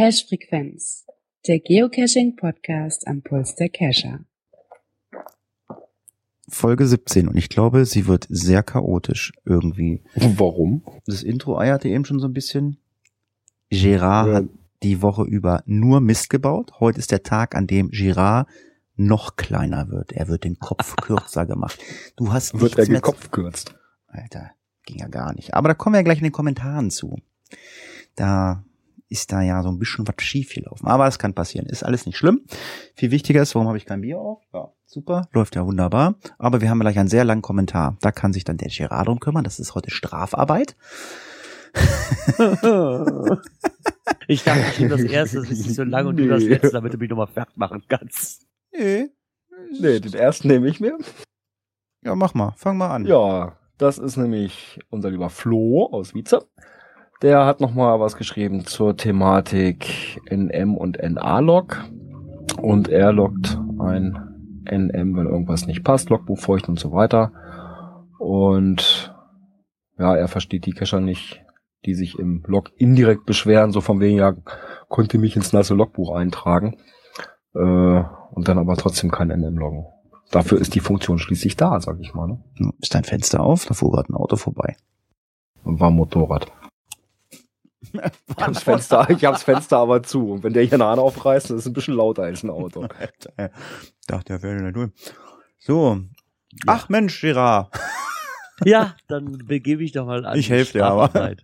Cache Frequenz, der Geocaching Podcast am Puls der Cacher. Folge 17 und ich glaube, sie wird sehr chaotisch irgendwie. Warum? Das Intro eierte eben schon so ein bisschen. Gerard ja. hat die Woche über nur Mist gebaut. Heute ist der Tag, an dem Gerard noch kleiner wird. Er wird den Kopf kürzer gemacht. Du hast wird er den Kopf kürzt. Alter, ging ja gar nicht. Aber da kommen wir gleich in den Kommentaren zu. Da ist da ja so ein bisschen was schief gelaufen. Aber es kann passieren. Ist alles nicht schlimm. Viel wichtiger ist, warum habe ich kein Bier auf? Ja, super, läuft ja wunderbar. Aber wir haben gleich einen sehr langen Kommentar. Da kann sich dann der Gerard drum kümmern. Das ist heute Strafarbeit. ich dachte, ich nehme das erste, das ist nicht so lang und nee. du das letzte, damit du mich nochmal fertig machen kannst. Nee. Nee, den ersten nehme ich mir. Ja, mach mal. Fang mal an. Ja, das ist nämlich unser lieber Flo aus Wietze. Der hat nochmal was geschrieben zur Thematik NM und NA-Log. Und er loggt ein NM, wenn irgendwas nicht passt, Logbuch feucht und so weiter. Und ja, er versteht die Cacher nicht, die sich im Log indirekt beschweren, so von wegen, ja, konnte mich ins nasse Logbuch eintragen. Äh, und dann aber trotzdem kein NM loggen. Dafür ist die Funktion schließlich da, sag ich mal. Ne? Ist dein Fenster auf, da fuhr gerade ein Auto vorbei. Und war ein Motorrad. Ich hab's, Fenster, ich hab's Fenster aber zu. Und wenn der hier eine Hahn aufreißt, dann ist es ein bisschen lauter als ein Auto. Dachte, der wäre nicht durch. So. Ja. Ach Mensch, Girard. Ja, dann begebe ich doch mal an. Ich helfe dir aber.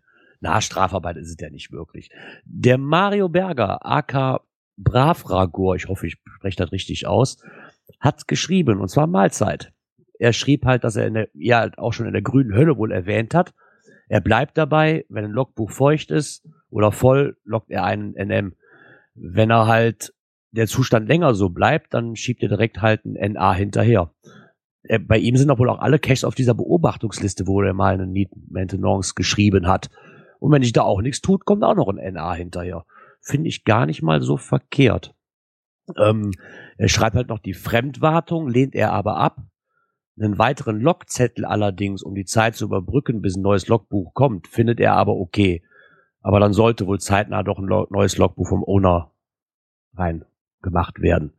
Na, Strafarbeit ist es ja nicht wirklich. Der Mario Berger, AK Bravragor, ich hoffe, ich spreche das richtig aus, hat geschrieben, und zwar Mahlzeit. Er schrieb halt, dass er in der, ja, auch schon in der grünen Hölle wohl erwähnt hat, er bleibt dabei, wenn ein Logbuch feucht ist oder voll, lockt er einen NM. Wenn er halt der Zustand länger so bleibt, dann schiebt er direkt halt ein NA hinterher. Er, bei ihm sind doch wohl auch alle Caches auf dieser Beobachtungsliste, wo er mal eine Need Maintenance geschrieben hat. Und wenn sich da auch nichts tut, kommt auch noch ein NA hinterher. Finde ich gar nicht mal so verkehrt. Ähm, er schreibt halt noch die Fremdwartung, lehnt er aber ab. Einen weiteren Logzettel allerdings, um die Zeit zu überbrücken, bis ein neues Logbuch kommt, findet er aber okay. Aber dann sollte wohl zeitnah doch ein neues Logbuch vom Owner rein gemacht werden.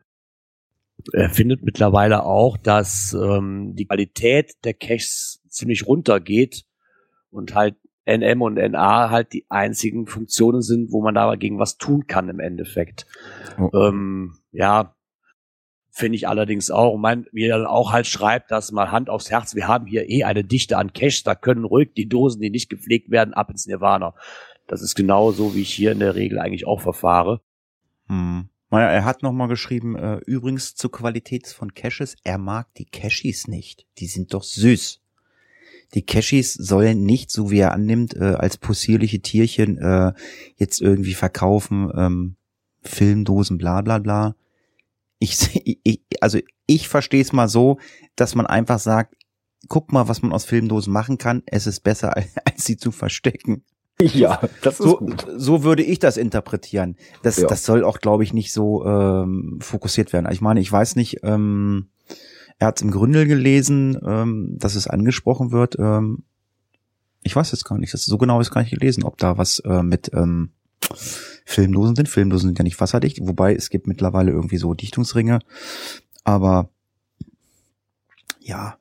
Er findet mittlerweile auch, dass ähm, die Qualität der Caches ziemlich runtergeht und halt NM und NA halt die einzigen Funktionen sind, wo man dagegen was tun kann im Endeffekt. Oh. Ähm, ja, Finde ich allerdings auch. Und mein, wie er dann auch halt schreibt, dass mal Hand aufs Herz, wir haben hier eh eine Dichte an Cash, da können ruhig die Dosen, die nicht gepflegt werden, ab ins Nirvana. Das ist genau so, wie ich hier in der Regel eigentlich auch verfahre. Hm. Naja, er hat nochmal geschrieben, äh, übrigens zur Qualität von Caches, er mag die Cashies nicht. Die sind doch süß. Die Cashies sollen nicht, so wie er annimmt, äh, als possierliche Tierchen äh, jetzt irgendwie verkaufen, ähm, Filmdosen, bla bla bla ich, ich also ich verstehe es mal so, dass man einfach sagt, guck mal, was man aus Filmdosen machen kann. Es ist besser, als, sie zu verstecken. Ja, das ist so, gut. So würde ich das interpretieren. Das, ja. das soll auch, glaube ich, nicht so ähm, fokussiert werden. Ich meine, ich weiß nicht, ähm, er hat es im Gründel gelesen, ähm, dass es angesprochen wird. Ähm, ich weiß jetzt gar nicht, das so genau ist gar nicht gelesen, ob da was äh, mit ähm, Filmdosen sind. Filmdosen sind ja nicht wasserdicht, wobei es gibt mittlerweile irgendwie so Dichtungsringe. Aber ja,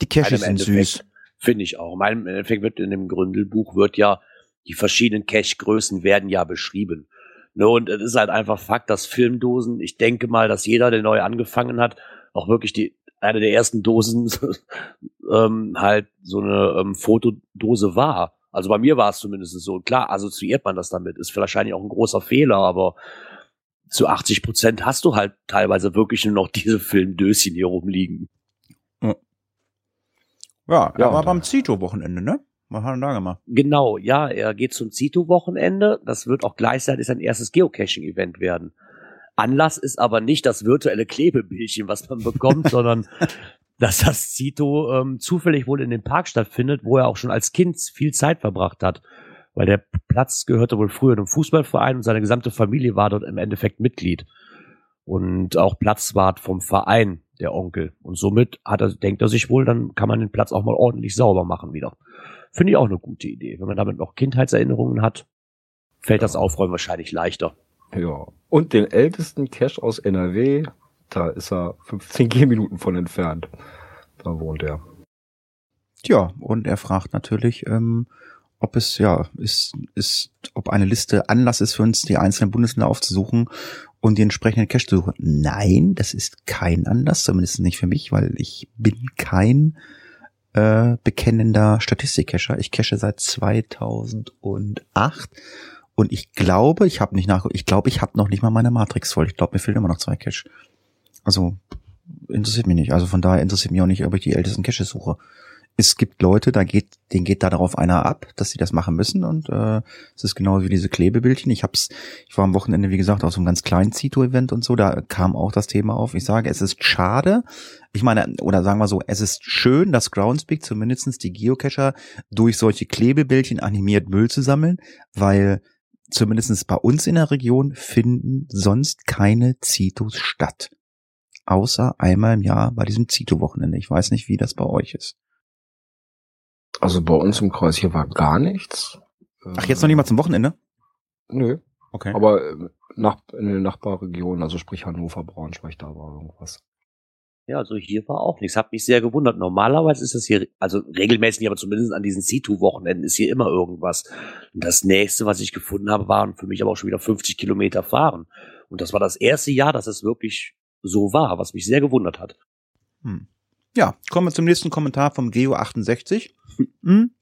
die Caches sind süß. Finde ich auch. Im Endeffekt wird in dem Gründelbuch wird ja die verschiedenen Cache-Größen werden ja beschrieben. Ne, und es ist halt einfach Fakt, dass Filmdosen, ich denke mal, dass jeder, der neu angefangen hat, auch wirklich die eine der ersten Dosen ähm, halt so eine ähm, Fotodose war. Also bei mir war es zumindest so. Klar, assoziiert man das damit. Ist wahrscheinlich auch ein großer Fehler, aber zu 80 Prozent hast du halt teilweise wirklich nur noch diese Filmdöschen hier rumliegen. Ja, ja, ja aber beim Zito-Wochenende, ne? Was hat er da gemacht? Genau, ja, er geht zum Zito-Wochenende. Das wird auch gleichzeitig sein erstes Geocaching-Event werden. Anlass ist aber nicht das virtuelle Klebebildchen, was man bekommt, sondern dass das Zito ähm, zufällig wohl in dem Park stattfindet, wo er auch schon als Kind viel Zeit verbracht hat. Weil der Platz gehörte wohl früher einem Fußballverein und seine gesamte Familie war dort im Endeffekt Mitglied. und auch Platzwart vom Verein, der Onkel. Und somit hat er, denkt er sich wohl, dann kann man den Platz auch mal ordentlich sauber machen wieder. Finde ich auch eine gute Idee. Wenn man damit noch Kindheitserinnerungen hat, fällt das Aufräumen wahrscheinlich leichter. Ja. Und den ältesten Cache aus NRW, da ist er 15 Gehminuten von entfernt. Da wohnt er. Tja, und er fragt natürlich, ähm, ob es ja ist, ist, ob eine Liste Anlass ist für uns, die einzelnen Bundesländer aufzusuchen und die entsprechenden Cache zu suchen. Nein, das ist kein Anlass, zumindest nicht für mich, weil ich bin kein äh, bekennender Statistikcacher. Ich cache seit 2008 und ich glaube, ich habe nicht nach, ich glaube, ich habe noch nicht mal meine Matrix voll. Ich glaube, mir fehlen immer noch zwei Cache. Also interessiert mich nicht. Also von daher interessiert mich auch nicht, ob ich die ältesten Caches suche es gibt Leute, da geht, denen geht da darauf einer ab, dass sie das machen müssen und äh, es ist genauso wie diese Klebebildchen. Ich hab's, ich war am Wochenende, wie gesagt, auf so einem ganz kleinen Zito-Event und so, da kam auch das Thema auf. Ich sage, es ist schade, ich meine, oder sagen wir so, es ist schön, dass Groundspeak zumindestens die Geocacher durch solche Klebebildchen animiert Müll zu sammeln, weil zumindestens bei uns in der Region finden sonst keine Zitos statt. Außer einmal im Jahr bei diesem Zito-Wochenende. Ich weiß nicht, wie das bei euch ist. Also bei uns im Kreis hier war gar nichts. Ach, jetzt noch nicht mal zum Wochenende? Nö. Okay. Aber äh, nach, in den Nachbarregionen, also sprich Hannover, Braunschweig, da war irgendwas. Ja, also hier war auch nichts. Hat mich sehr gewundert. Normalerweise ist das hier, also regelmäßig, aber zumindest an diesen C2-Wochenenden ist hier immer irgendwas. Und das nächste, was ich gefunden habe, waren für mich aber auch schon wieder 50 Kilometer fahren. Und das war das erste Jahr, dass es wirklich so war, was mich sehr gewundert hat. Hm. Ja, kommen wir zum nächsten Kommentar vom Geo68. Hm?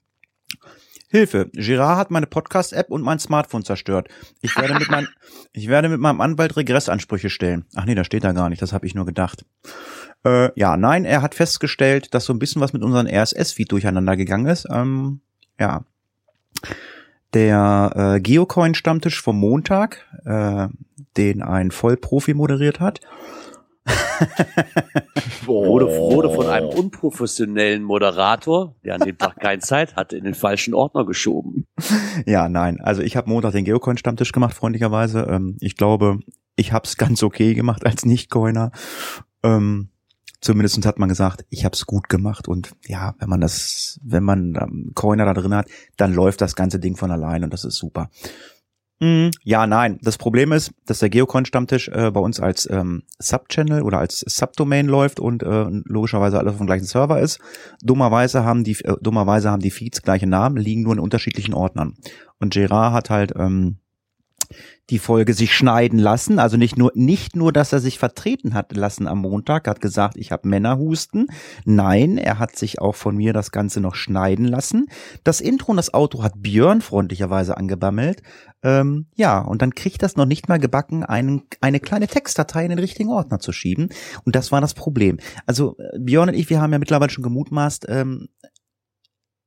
Hilfe, Girard hat meine Podcast-App und mein Smartphone zerstört. Ich werde mit, mein, ich werde mit meinem Anwalt Regressansprüche stellen. Ach nee, da steht da gar nicht, das habe ich nur gedacht. Äh, ja, nein, er hat festgestellt, dass so ein bisschen was mit unserem RSS-Feed durcheinander gegangen ist. Ähm, ja. Der äh, Geocoin-Stammtisch vom Montag, äh, den ein Vollprofi moderiert hat, wurde, wurde von einem unprofessionellen Moderator, der an dem Tag keine Zeit hatte, in den falschen Ordner geschoben. Ja, nein. Also ich habe Montag den Geocoin-Stammtisch gemacht, freundlicherweise. Ähm, ich glaube, ich habe es ganz okay gemacht als Nicht-Coiner. Ähm, zumindest hat man gesagt, ich habe es gut gemacht. Und ja, wenn man das, wenn man ähm, Coiner da drin hat, dann läuft das ganze Ding von allein und das ist super. Mhm. Ja, nein. Das Problem ist, dass der Geocon-Stammtisch äh, bei uns als ähm, Subchannel oder als Subdomain läuft und äh, logischerweise alles auf dem gleichen Server ist. Dummerweise haben die äh, dummerweise haben die Feeds gleiche Namen, liegen nur in unterschiedlichen Ordnern. Und Gerard hat halt ähm, die Folge sich schneiden lassen. Also nicht nur, nicht nur, dass er sich vertreten hat lassen am Montag, hat gesagt, ich habe Männerhusten. Nein, er hat sich auch von mir das Ganze noch schneiden lassen. Das Intro und das Auto hat Björn freundlicherweise angebammelt. Ähm, ja, und dann kriegt das noch nicht mal gebacken, einen, eine kleine Textdatei in den richtigen Ordner zu schieben. Und das war das Problem. Also äh, Björn und ich, wir haben ja mittlerweile schon gemutmaßt, ähm,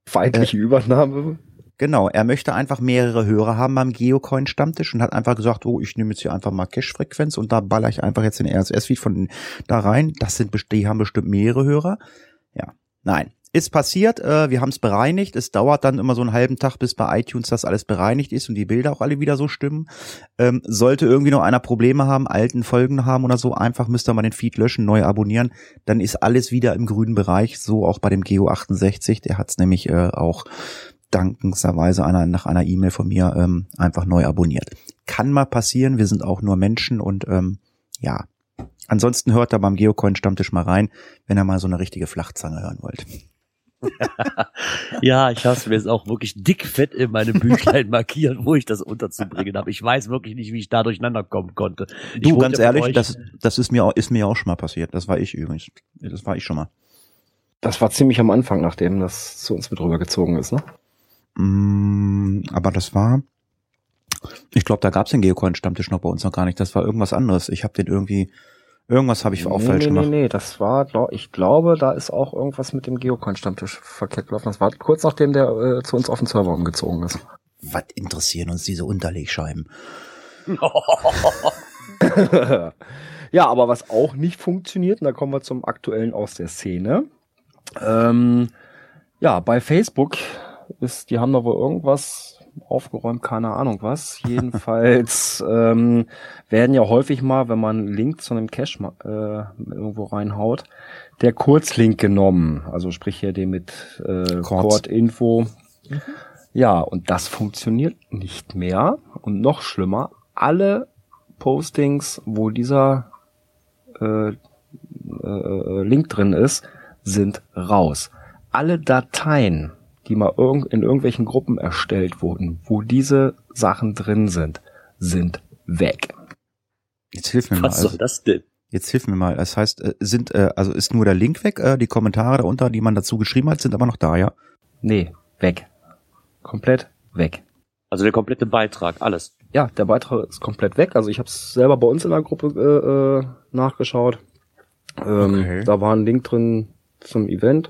feindliche äh, Übernahme. Genau, er möchte einfach mehrere Hörer haben beim Geocoin-Stammtisch und hat einfach gesagt, oh, ich nehme jetzt hier einfach mal Cache-Frequenz und da baller ich einfach jetzt den RSS-Feed von da rein. Das sind, die haben bestimmt mehrere Hörer. Ja, nein. Ist passiert, äh, wir haben es bereinigt. Es dauert dann immer so einen halben Tag, bis bei iTunes das alles bereinigt ist und die Bilder auch alle wieder so stimmen. Ähm, sollte irgendwie noch einer Probleme haben, alten Folgen haben oder so, einfach müsst ihr mal den Feed löschen, neu abonnieren. Dann ist alles wieder im grünen Bereich, so auch bei dem Geo 68. Der hat es nämlich äh, auch dankenswerweise einer, nach einer E-Mail von mir ähm, einfach neu abonniert. Kann mal passieren, wir sind auch nur Menschen und ähm, ja. Ansonsten hört da beim Geocoin Stammtisch mal rein, wenn ihr mal so eine richtige Flachzange hören wollt. ja, ich habe mir jetzt auch wirklich dickfett in meine Büchlein markiert, wo ich das unterzubringen habe. Ich weiß wirklich nicht, wie ich da durcheinander kommen konnte. Ich du, ganz ehrlich, das, das ist mir, auch, ist mir auch schon mal passiert. Das war ich übrigens. Das war ich schon mal. Das war ziemlich am Anfang, nachdem das zu uns mit rübergezogen ist, ne? Mm, aber das war, ich glaube, da gab es den Geocoin-Stammtisch noch bei uns noch gar nicht. Das war irgendwas anderes. Ich habe den irgendwie, irgendwas habe ich auch nee, falsch nee, gemacht. Nee, nee, das war, ich glaube, da ist auch irgendwas mit dem Geocoin-Stammtisch verkehrt gelaufen. Das war kurz nachdem der äh, zu uns auf den Server umgezogen ist. Was interessieren uns diese Unterlegscheiben? ja, aber was auch nicht funktioniert, und da kommen wir zum aktuellen aus der Szene. Ähm, ja, bei Facebook ist, die haben da wohl irgendwas aufgeräumt, keine Ahnung was. Jedenfalls ähm, werden ja häufig mal, wenn man einen Link zu einem Cache äh, irgendwo reinhaut, der Kurzlink genommen. Also sprich hier den mit äh, Cord-Info. Mhm. Ja, und das funktioniert nicht mehr. Und noch schlimmer, alle Postings, wo dieser äh, äh, Link drin ist, sind raus. Alle Dateien, die mal irg in irgendwelchen Gruppen erstellt wurden, wo diese Sachen drin sind, sind weg. Jetzt hilf mir Was mal. Was soll also, das denn? Jetzt hilf mir mal. Das heißt, äh, sind äh, also ist nur der Link weg, äh, die Kommentare darunter, die man dazu geschrieben hat, sind aber noch da, ja? Nee, weg. Komplett weg. Also der komplette Beitrag, alles. Ja, der Beitrag ist komplett weg. Also ich habe es selber bei uns in der Gruppe äh, äh, nachgeschaut. Ähm, okay. Da war ein Link drin zum Event.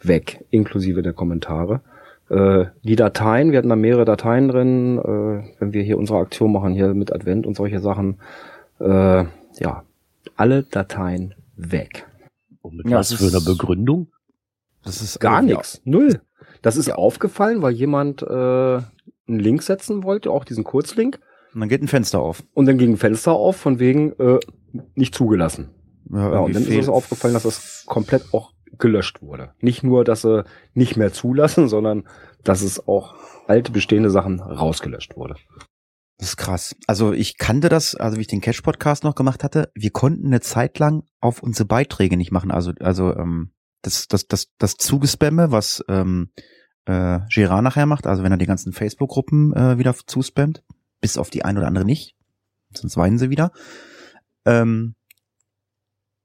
Weg, inklusive der Kommentare. Äh, die Dateien, wir hatten da mehrere Dateien drin, äh, wenn wir hier unsere Aktion machen, hier mit Advent und solche Sachen. Äh, ja, alle Dateien weg. Und mit ja, was für einer Begründung? Das ist gar nichts, null. Das ist ja. aufgefallen, weil jemand äh, einen Link setzen wollte, auch diesen Kurzlink. Und dann geht ein Fenster auf. Und dann ging ein Fenster auf, von wegen äh, nicht zugelassen. Ja, ja und dann ist es aufgefallen, dass das komplett auch gelöscht wurde. Nicht nur, dass sie nicht mehr zulassen, sondern dass es auch alte bestehende Sachen rausgelöscht wurde. Das ist krass. Also ich kannte das, also wie ich den Cash-Podcast noch gemacht hatte, wir konnten eine Zeit lang auf unsere Beiträge nicht machen. Also, also ähm, das, das, das, das Zugespamme, was ähm, äh, Gerard nachher macht, also wenn er die ganzen Facebook-Gruppen äh, wieder zuspammt, bis auf die ein oder andere nicht, sonst weinen sie wieder. Ähm,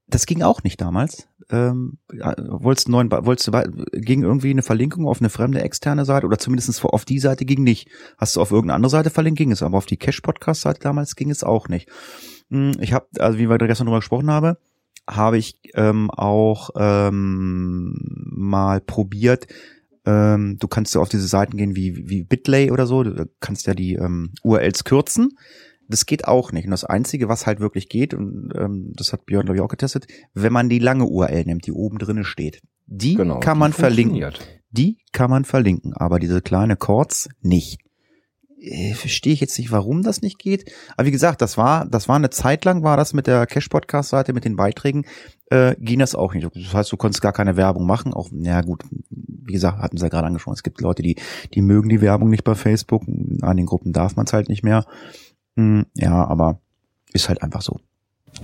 das ging auch nicht damals. Ähm, wolltest neuen, wolltest du, ging irgendwie eine Verlinkung auf eine fremde externe Seite oder zumindest auf die Seite ging nicht. Hast du auf irgendeine andere Seite verlinkt, ging es, aber auf die Cash-Podcast-Seite damals ging es auch nicht. Hm, ich habe, also wie wir gestern drüber gesprochen haben, habe ich ähm, auch ähm, mal probiert, ähm, du kannst ja auf diese Seiten gehen wie, wie Bitlay oder so, du kannst ja die ähm, URLs kürzen. Das geht auch nicht. Und das Einzige, was halt wirklich geht, und ähm, das hat Björn, glaube ich, auch getestet, wenn man die lange URL nimmt, die oben drinnen steht. Die genau, kann man verlinken. Die kann man verlinken, aber diese kleine Chords nicht. Äh, verstehe ich jetzt nicht, warum das nicht geht. Aber wie gesagt, das war, das war eine Zeit lang, war das mit der Cash-Podcast-Seite, mit den Beiträgen, äh, ging das auch nicht. Das heißt, du konntest gar keine Werbung machen. Auch, ja gut, wie gesagt, hatten sie ja gerade angesprochen. Es gibt Leute, die, die mögen die Werbung nicht bei Facebook. An den Gruppen darf man es halt nicht mehr. Hm, ja, aber ist halt einfach so.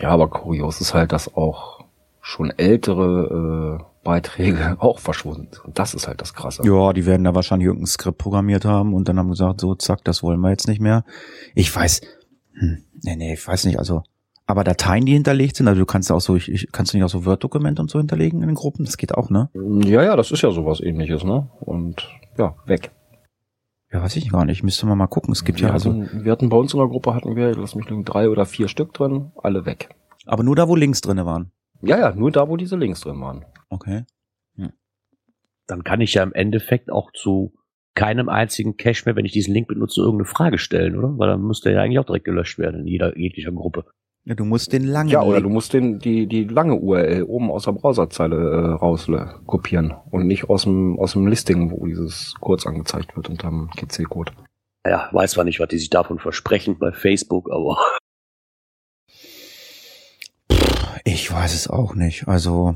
Ja, aber kurios ist halt, dass auch schon ältere äh, Beiträge auch verschwunden sind. Und das ist halt das Krasse. Ja, die werden da wahrscheinlich irgendein Skript programmiert haben und dann haben gesagt, so, zack, das wollen wir jetzt nicht mehr. Ich weiß, hm, nee, nee, ich weiß nicht, also, aber Dateien, die hinterlegt sind, also du kannst auch so, ich, ich kannst du nicht auch so Word-Dokumente und so hinterlegen in den Gruppen? Das geht auch, ne? Ja, ja, das ist ja sowas ähnliches, ne? Und ja, weg. Ja, weiß ich gar nicht. Müsste man mal gucken. Es gibt wir ja also. Hatten, wir hatten bei uns in der Gruppe hatten wir, lass mich nur drei oder vier Stück drin, alle weg. Aber nur da, wo Links drinne waren. Ja, ja, nur da, wo diese Links drin waren. Okay. Hm. Dann kann ich ja im Endeffekt auch zu keinem einzigen Cache mehr, wenn ich diesen Link benutze, irgendeine Frage stellen, oder? Weil dann müsste er ja eigentlich auch direkt gelöscht werden in jeder jeglicher Gruppe. Ja, du musst den langen. Ja, oder du musst den, die, die lange URL oben aus der Browserzeile äh, raus kopieren und nicht aus dem, aus dem Listing, wo dieses kurz angezeigt wird unterm GC-Code. Ja, weiß zwar nicht, was die sich davon versprechen bei Facebook, aber. Ich weiß es auch nicht. Also,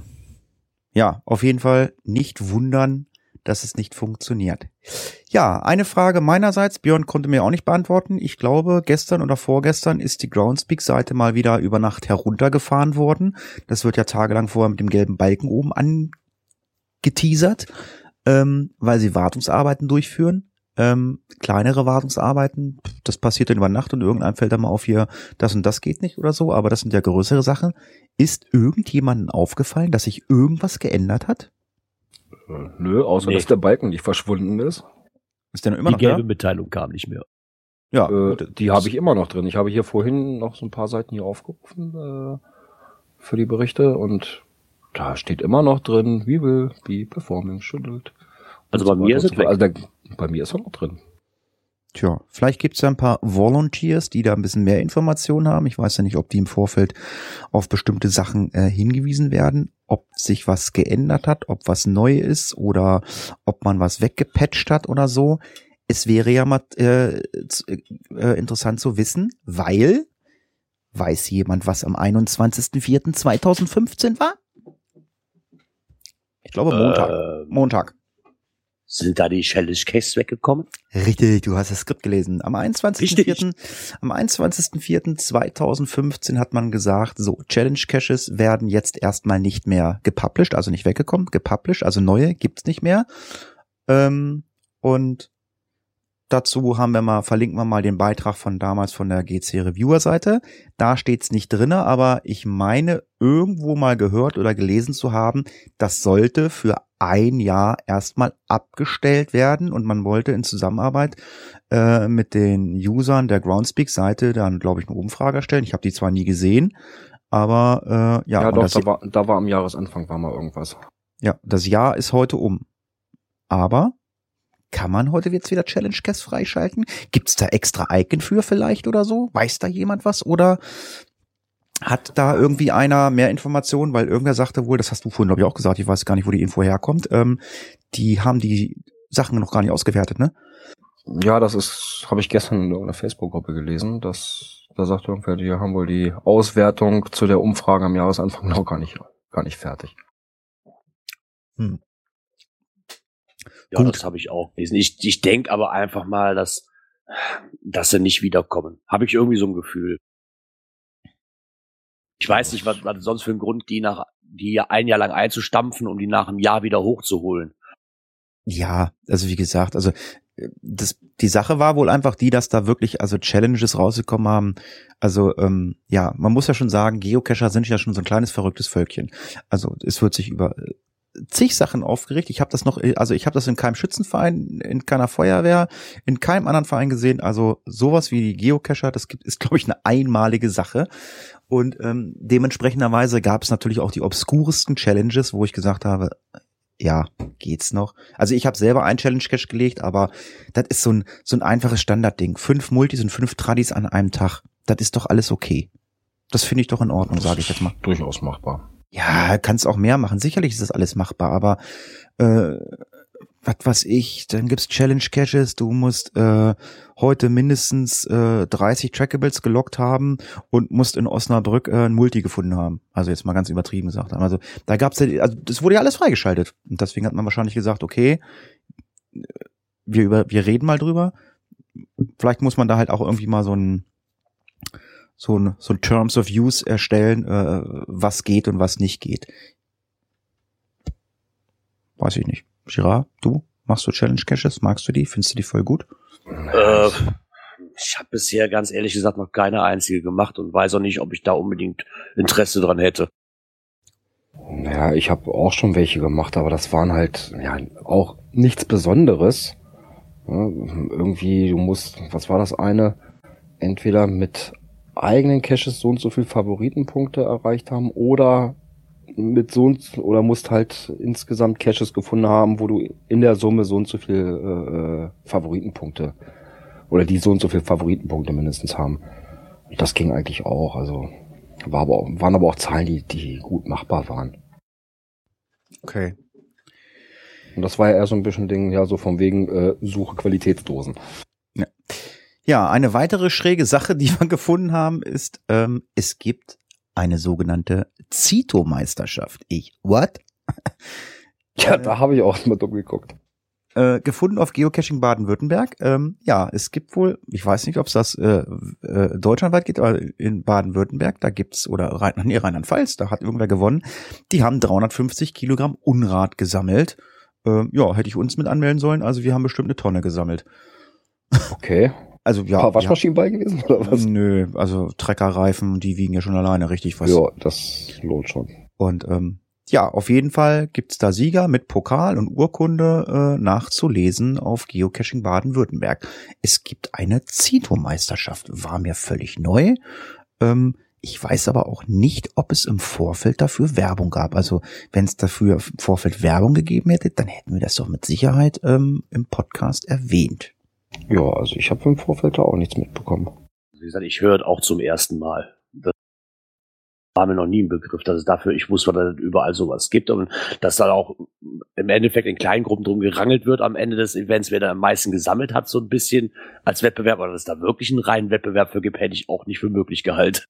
ja, auf jeden Fall nicht wundern, dass es nicht funktioniert. Ja, eine Frage meinerseits. Björn konnte mir auch nicht beantworten. Ich glaube, gestern oder vorgestern ist die Groundspeak-Seite mal wieder über Nacht heruntergefahren worden. Das wird ja tagelang vorher mit dem gelben Balken oben angeteasert, ähm, weil sie Wartungsarbeiten durchführen. Ähm, kleinere Wartungsarbeiten, das passiert dann über Nacht und irgendeinem fällt dann mal auf hier, das und das geht nicht oder so, aber das sind ja größere Sachen. Ist irgendjemandem aufgefallen, dass sich irgendwas geändert hat? Nö, außer nee. dass der Balken nicht verschwunden ist. Ist der noch immer die noch gelbe da? Mitteilung kam nicht mehr. Ja, äh, die habe ich immer noch drin. Ich habe hier vorhin noch so ein paar Seiten hier aufgerufen äh, für die Berichte und da steht immer noch drin, wie will be performing schüttelt. Also bei so mir ist es weg. Also der, bei mir ist er noch drin. Tja, vielleicht gibt es ja ein paar Volunteers, die da ein bisschen mehr Informationen haben. Ich weiß ja nicht, ob die im Vorfeld auf bestimmte Sachen äh, hingewiesen werden, ob sich was geändert hat, ob was neu ist oder ob man was weggepatcht hat oder so. es wäre ja mal äh, äh, interessant zu wissen, weil weiß jemand, was am 21.04.2015 war? Ich glaube Montag. Äh, Montag. Sind da die Challenge Cases weggekommen? Richtig, du hast das Skript gelesen. Am 21.04. Am 21.04.2015 hat man gesagt, so, Challenge Caches werden jetzt erstmal nicht mehr gepublished, also nicht weggekommen, gepublished, also neue gibt's nicht mehr. Ähm, und dazu haben wir mal, verlinken wir mal den Beitrag von damals von der GC Reviewer Seite. Da steht's nicht drinne, aber ich meine irgendwo mal gehört oder gelesen zu haben, das sollte für ein Jahr erstmal abgestellt werden und man wollte in Zusammenarbeit äh, mit den Usern der Groundspeak-Seite dann, glaube ich, eine Umfrage erstellen. Ich habe die zwar nie gesehen, aber äh, ja. Ja, doch, da war, da war am Jahresanfang war mal irgendwas. ja, das Jahr ist heute um. Aber kann man heute jetzt wieder Challenge Cast freischalten? Gibt's da extra Icon für vielleicht oder so? Weiß da jemand was? Oder hat da irgendwie einer mehr Informationen? Weil irgendwer sagte wohl, das hast du vorhin glaube ich auch gesagt, ich weiß gar nicht, wo die Info herkommt, ähm, die haben die Sachen noch gar nicht ausgewertet, ne? Ja, das ist, habe ich gestern in irgendeiner Facebook-Gruppe gelesen, dass da sagt irgendwer, die haben wohl die Auswertung zu der Umfrage am Jahresanfang noch gar nicht, gar nicht fertig. Ja, Gut. das habe ich auch gelesen. Ich, ich denke aber einfach mal, dass, dass sie nicht wiederkommen. Habe ich irgendwie so ein Gefühl. Ich weiß nicht, was, was sonst für ein Grund, die nach, die ein Jahr lang einzustampfen, um die nach einem Jahr wieder hochzuholen. Ja, also wie gesagt, also äh, das, die Sache war wohl einfach die, dass da wirklich also Challenges rausgekommen haben. Also ähm, ja, man muss ja schon sagen, Geocacher sind ja schon so ein kleines verrücktes Völkchen. Also es wird sich über äh, zig Sachen aufgeregt. Ich habe das noch, also ich habe das in keinem Schützenverein, in keiner Feuerwehr, in keinem anderen Verein gesehen. Also sowas wie die Geocacher, das gibt, ist glaube ich eine einmalige Sache. Und ähm, dementsprechenderweise gab es natürlich auch die obskuresten Challenges, wo ich gesagt habe, ja, geht's noch. Also ich habe selber ein Challenge Cache gelegt, aber das ist so ein so ein einfaches Standardding. Fünf Multis und fünf Tradis an einem Tag. Das ist doch alles okay. Das finde ich doch in Ordnung, sage ich jetzt mal. Durchaus machbar. Ja, kannst auch mehr machen. Sicherlich ist das alles machbar, aber äh, was weiß ich, dann gibt's Challenge Caches, du musst äh, heute mindestens äh, 30 Trackables gelockt haben und musst in Osnabrück äh, ein Multi gefunden haben. Also jetzt mal ganz übertrieben gesagt. Also da gab's ja, also das wurde ja alles freigeschaltet. Und deswegen hat man wahrscheinlich gesagt, okay, wir über, wir reden mal drüber. Vielleicht muss man da halt auch irgendwie mal so ein so ein, so ein Terms of Use erstellen, äh, was geht und was nicht geht. Weiß ich nicht. Girard, du? Machst du Challenge Caches? Magst du die? Findest du die voll gut? Äh, ich habe bisher ganz ehrlich gesagt noch keine einzige gemacht und weiß auch nicht, ob ich da unbedingt Interesse dran hätte. Ja, ich habe auch schon welche gemacht, aber das waren halt ja auch nichts Besonderes. Ja, irgendwie, du musst, was war das eine? Entweder mit eigenen Caches so und so viel Favoritenpunkte erreicht haben oder mit so und oder musst halt insgesamt Caches gefunden haben, wo du in der Summe so und so viel äh, Favoritenpunkte oder die so und so viel Favoritenpunkte mindestens haben. Das ging eigentlich auch, also war aber auch, waren aber auch Zahlen, die, die gut machbar waren. Okay. Und das war ja eher so ein bisschen Ding, ja, so von wegen äh, Suche Qualitätsdosen. Ja, eine weitere schräge Sache, die wir gefunden haben, ist, ähm, es gibt eine sogenannte Zito-Meisterschaft. Ich, what? Ja, Äh. da habe ich auch mal dumm geguckt. äh, gefunden auf Geocaching Baden-Württemberg. Ähm, ja, es gibt wohl, ich weiß nicht, ob es das äh, äh, deutschlandweit geht, aber in Baden-Württemberg, da gibt's, oder Rhein, nee, Rheinland-Pfalz, da hat irgendwer gewonnen. Die haben 350 Kilogramm Unrat gesammelt. Ähm, ja, hätte ich uns mit anmelden sollen, also wir haben bestimmt eine Tonne gesammelt. Okay. Also ja. Ein paar Waschmaschinen bei gewesen oder was? Nö, also Treckerreifen, die wiegen ja schon alleine richtig was. Ja, das lohnt schon. Und ähm, ja, auf jeden Fall gibt's da Sieger mit Pokal und Urkunde äh, nachzulesen auf Geocaching Baden-Württemberg. Es gibt eine Zito-Meisterschaft, war mir völlig neu. Ähm, ich weiß aber auch nicht, ob es im Vorfeld dafür Werbung gab. Also wenn es dafür im Vorfeld Werbung gegeben hätte, dann hätten wir das doch mit Sicherheit ähm, im Podcast erwähnt. Ja, also ich habe im Vorfeld da auch nichts mitbekommen. Wie gesagt, ich höre auch zum ersten Mal. Das war mir noch nie ein Begriff, dass es dafür, ich wusste, dass es überall sowas gibt und dass dann auch im Endeffekt in kleinen Gruppen drum gerangelt wird am Ende des Events, wer da am meisten gesammelt hat, so ein bisschen als Wettbewerb, oder dass es da wirklich einen reinen Wettbewerb für gibt, hätte ich auch nicht für möglich gehalten.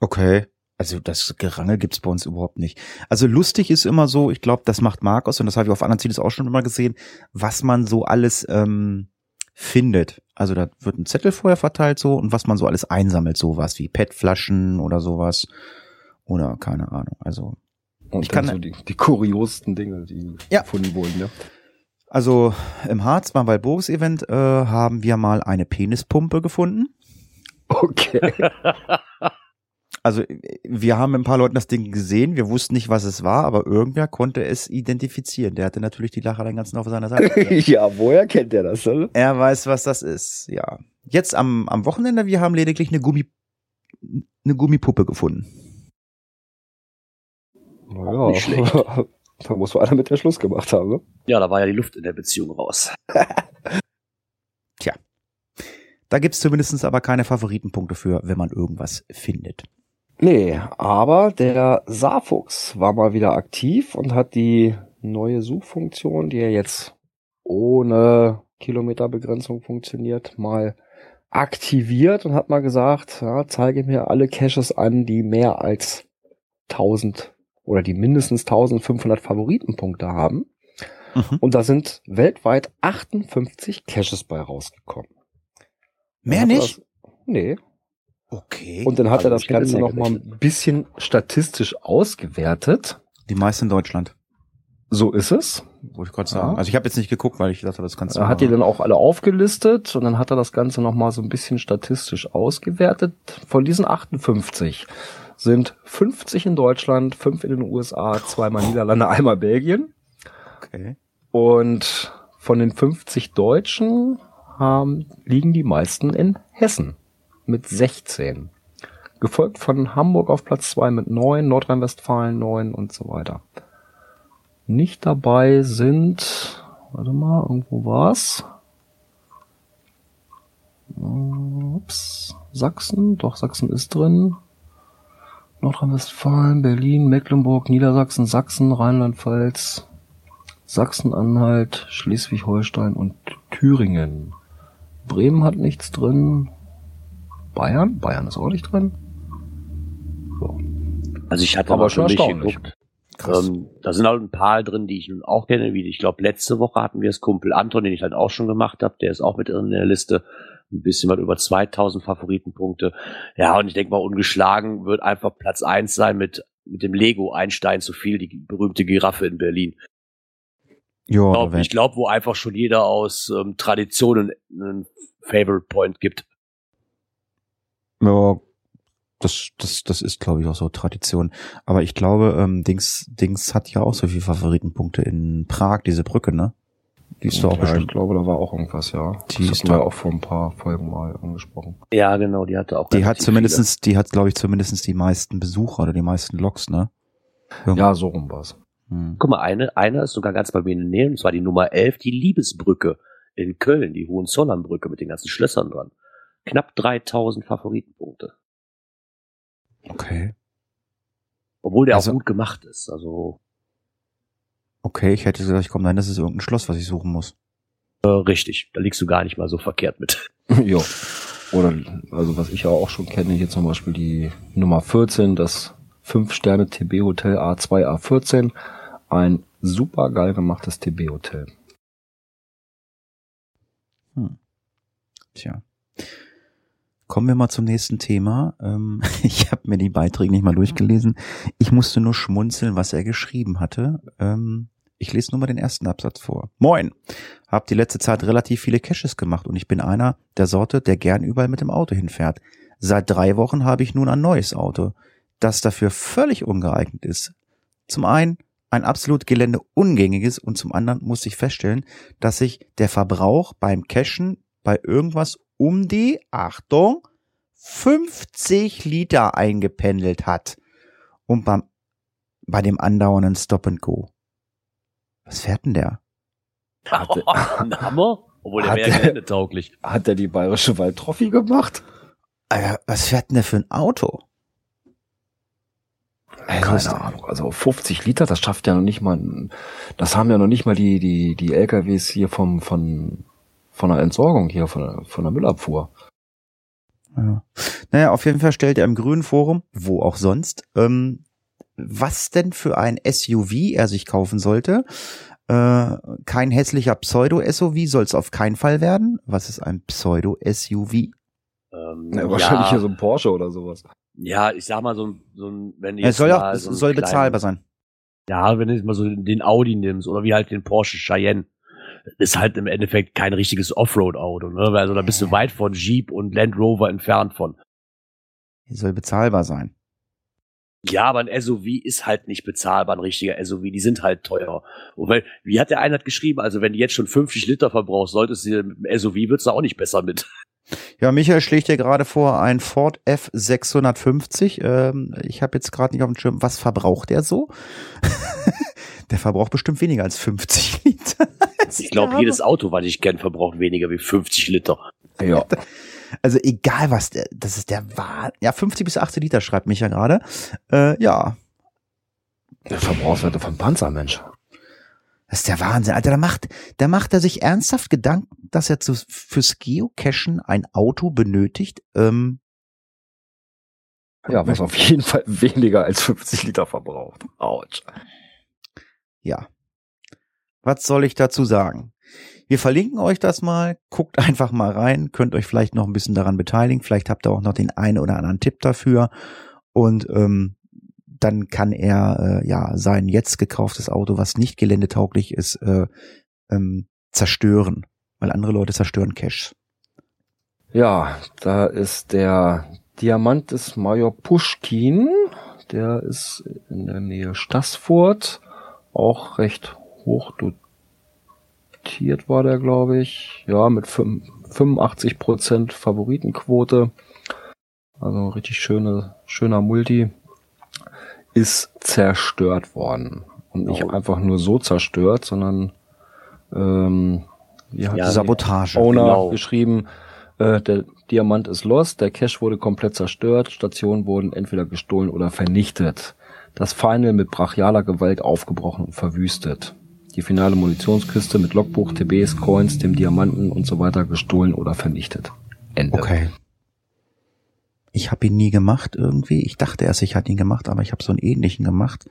Okay. Also das Gerangel gibt's bei uns überhaupt nicht. Also lustig ist immer so, ich glaube, das macht Markus und das habe ich auf anderen Zielen auch schon immer gesehen, was man so alles ähm, findet. Also da wird ein Zettel vorher verteilt so und was man so alles einsammelt, sowas wie PET-Flaschen oder sowas oder keine Ahnung. Also Und Ich dann kann- so die, die kuriosten Dinge, die Ja. gefunden wurden, ja. also im Harz beim Walburgis Event äh, haben wir mal eine Penispumpe gefunden. Okay. Also äh, wir haben mit ein paar Leuten das Ding gesehen, wir wussten nicht, was es war, aber irgendwer konnte es identifizieren. Der hatte natürlich die Lacher den ganzen auf seiner Seite. ja, woher kennt der das? Oder? Er weiß, was das ist, ja. Jetzt am, am Wochenende, wir haben lediglich eine Gummi, eine Gummipuppe gefunden. Naja, Nicht schlecht. da muss wohl einer mit der Schluss gemacht haben. Ne? Ja, da war ja die Luft in der Beziehung raus. Da gibt's zumindest aber keine Favoritenpunkte für, wenn man irgendwas findet. Nee, aber der Saarfuchs war mal wieder aktiv und hat die neue Suchfunktion, die ja jetzt ohne Kilometerbegrenzung funktioniert, mal aktiviert und hat mal gesagt, ja, zeige mir alle Caches an, die mehr als 1000 oder die mindestens 1500 Favoritenpunkte haben. Mhm. Und da sind weltweit 58 Caches bei rausgekommen. Mehr nicht? Das, nee. Okay. Und dann hat Also er das Ganze mehr noch mal ein bisschen statistisch ausgewertet. die meisten in Deutschland, So ist es. wollte ich gerade Ja. sagen. Also ich habe jetzt nicht geguckt, weil ich dachte, das kannst du. Er hat die dann auch alle aufgelistet und dann hat er das Ganze noch mal so ein bisschen statistisch ausgewertet. Von diesen 58 sind 50 in Deutschland, 5 in den USA, zweimal Niederlande, einmal Belgien. okay. Und von den 50 Deutschen haben, liegen die meisten in Hessen mit 16. Gefolgt von Hamburg auf Platz 2 mit 9, Nordrhein-Westfalen 9 und so weiter. Nicht dabei sind, warte mal, irgendwo war's. Ups, Sachsen, doch Sachsen ist drin. Nordrhein-Westfalen, Berlin, Mecklenburg, Niedersachsen, Sachsen, Rheinland-Pfalz, Sachsen-Anhalt, Schleswig-Holstein und Thüringen. Bremen hat nichts drin. Bayern? Bayern ist auch nicht drin. So. Also ich hatte Aber mal schon geguckt. Ähm, da sind halt ein paar drin, die ich nun auch kenne, wie ich glaube, letzte Woche hatten wir es Kumpel Anton, den ich halt auch schon gemacht habe, der ist auch mit in der Liste. Ein bisschen was über 2000 Favoritenpunkte. Ja, und ich denke mal, ungeschlagen wird einfach Platz eins sein mit, mit dem Lego Einstein zu viel, die berühmte Giraffe in Berlin. glaub, wenn- ich glaube, wo einfach schon jeder aus ähm, Traditionen einen Favorite Point gibt. Ja, das, das, das ist, glaube ich, auch so Tradition. Aber ich glaube, ähm, Dings, Dings hat ja auch so viele Favoritenpunkte in Prag, diese Brücke, ne? Die ist doch auch ja, ich bestimmt. glaube, da war auch irgendwas, ja. Die das ist da- auch vor ein paar Folgen mal angesprochen. Ja, genau, die hatte auch. Die hat zumindestens, die hat, glaube ich, zumindestens die meisten Besucher oder die meisten Loks, ne? Ja, so rum war's. Hm. Guck mal, eine, eine ist sogar ganz bei mir in der Nähe, und zwar die Nummer 11, die Liebesbrücke in Köln, die Hohenzollernbrücke mit den ganzen Schlössern dran. Knapp 3000 Favoritenpunkte. Okay. Obwohl der Also- auch gut gemacht ist. Also Okay, ich hätte gesagt, ich komme nein, das ist irgendein Schloss, was ich suchen muss. äh, richtig, da liegst du gar nicht mal so verkehrt mit. ja. Oder, also was ich ja auch schon kenne, hier zum Beispiel die Nummer 14, das 5-Sterne TB Hotel A2 A14. Ein super geil gemachtes TB Hotel. Hm. Tja. Kommen wir mal zum nächsten Thema. Ähm, ich habe mir die Beiträge nicht mal durchgelesen. Ich musste nur schmunzeln, was er geschrieben hatte. Ähm, ich lese nur mal den ersten Absatz vor. Moin. Hab die letzte Zeit relativ viele Caches gemacht und ich bin einer der Sorte, der gern überall mit dem Auto hinfährt. Seit drei Wochen habe ich nun ein neues Auto, das dafür völlig ungeeignet ist. Zum einen ein absolut geländeungängiges und zum anderen muss ich feststellen, dass sich der Verbrauch beim Cachen bei irgendwas um die, Achtung, 50 Liter eingependelt hat. Und beim, bei dem andauernden Stop and Go. Was fährt denn der? Hatte- Ein Hammer? Obwohl der Hat wäre der- geländetauglich. Hat er die bayerische Waldtrophy gemacht? Äh, was fährt denn der für ein Auto? Keine Ahnung. Also 50 Liter, das schafft ja noch nicht mal, das haben ja noch nicht mal die, die, die LKWs hier vom, von, von der Entsorgung hier, von der, von der Müllabfuhr. Ja. Naja, auf jeden Fall stellt er im Grünen Forum, wo auch sonst, ähm, was denn für ein SUV er sich kaufen sollte. Äh, kein hässlicher Pseudo-SUV soll es auf keinen Fall werden. Was ist ein Pseudo-SUV? Ähm, ja, wahrscheinlich ja. hier so ein Porsche oder sowas. Ja, ich sag mal so ein, so ein wenn es soll auch, so soll bezahlbar sein. Ja, wenn du mal so den Audi nimmst oder wie halt den Porsche Cheyenne, ist halt im Endeffekt kein richtiges Offroad-Auto, ne? Also da bist du weit von Jeep und Land Rover entfernt von. soll bezahlbar sein. Ja, aber ein SUV ist halt nicht bezahlbar, ein richtiger SUV. Die sind halt teuer. Und weil, wie hat der eine geschrieben, also wenn du jetzt schon 50 Liter verbrauchst, solltest du mit dem SUV wird's da auch nicht besser mit. Ja, Michael schlägt dir gerade vor, ein Ford F650. Ähm, ich habe jetzt gerade nicht auf dem Schirm, was verbraucht der so? der verbraucht bestimmt weniger als 50 Liter. Ich glaube, jedes Auto, was ich kenne, verbraucht weniger wie 50 Liter. Ja. Also egal was, der, das ist der Wahr. Ja, 50 bis 80 Liter schreibt mich ja gerade. Äh, ja. Der Verbrauchswerte von Panzer, Mensch. Das ist der Wahnsinn. Alter, da macht, da macht er sich ernsthaft Gedanken, dass er zu, fürs Geocachen ein Auto benötigt. Ähm, ja, was auf jeden Fall weniger als 50 Liter verbraucht. Autsch. Ja. Was soll ich dazu sagen? Wir verlinken euch das mal. Guckt einfach mal rein. Könnt euch vielleicht noch ein bisschen daran beteiligen. Vielleicht habt ihr auch noch den einen oder anderen Tipp dafür. Und ähm, dann kann er äh, ja sein jetzt gekauftes Auto, was nicht geländetauglich ist, äh, ähm, zerstören, weil andere Leute zerstören Cash. Ja, da ist der Diamant des Major Pushkin, der ist in der Nähe Stassfurt, auch recht hoch dotiert war der, glaube ich. Ja, mit 85 Prozent Favoritenquote. Also richtig schöne, schöner Multi ist zerstört worden. Und nicht oh. einfach nur so zerstört, sondern ähm, wie hat ja, Sabotage. Owner genau. geschrieben, äh, der Diamant ist lost, der Cache wurde komplett zerstört, Stationen wurden entweder gestohlen oder vernichtet. Das Final mit brachialer Gewalt aufgebrochen und verwüstet. Die finale Munitionskiste mit Logbuch, TBs, Coins, dem Diamanten und so weiter gestohlen oder vernichtet. Ende. Okay. Ich habe ihn nie gemacht irgendwie. Ich dachte erst, ich hatte ihn gemacht, aber ich habe so einen ähnlichen gemacht.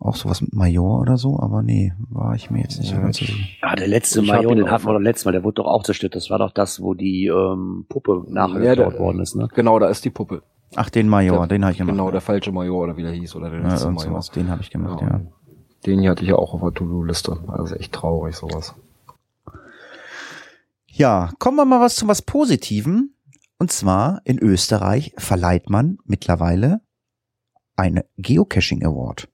Auch sowas mit Major oder so, aber nee, war ich mir jetzt nicht ja, ganz sicher. Ja, der letzte ich Major, den hatten wir doch letztes Mal, der wurde doch auch zerstört. Das war doch das, wo die ähm, Puppe nachher ja, worden ist, ne? Genau, da ist die Puppe. Ach, den Major, der, den habe ich gemacht. Genau, der falsche Major oder wie der hieß oder der letzte ja, Major. Sowas, den habe ich gemacht, ja. ja. Den hier hatte ich ja auch auf der To-Do-Liste. Also echt traurig sowas. Ja, kommen wir mal was zu was Positivem. Und zwar in Österreich verleiht man mittlerweile eine Geocaching Award.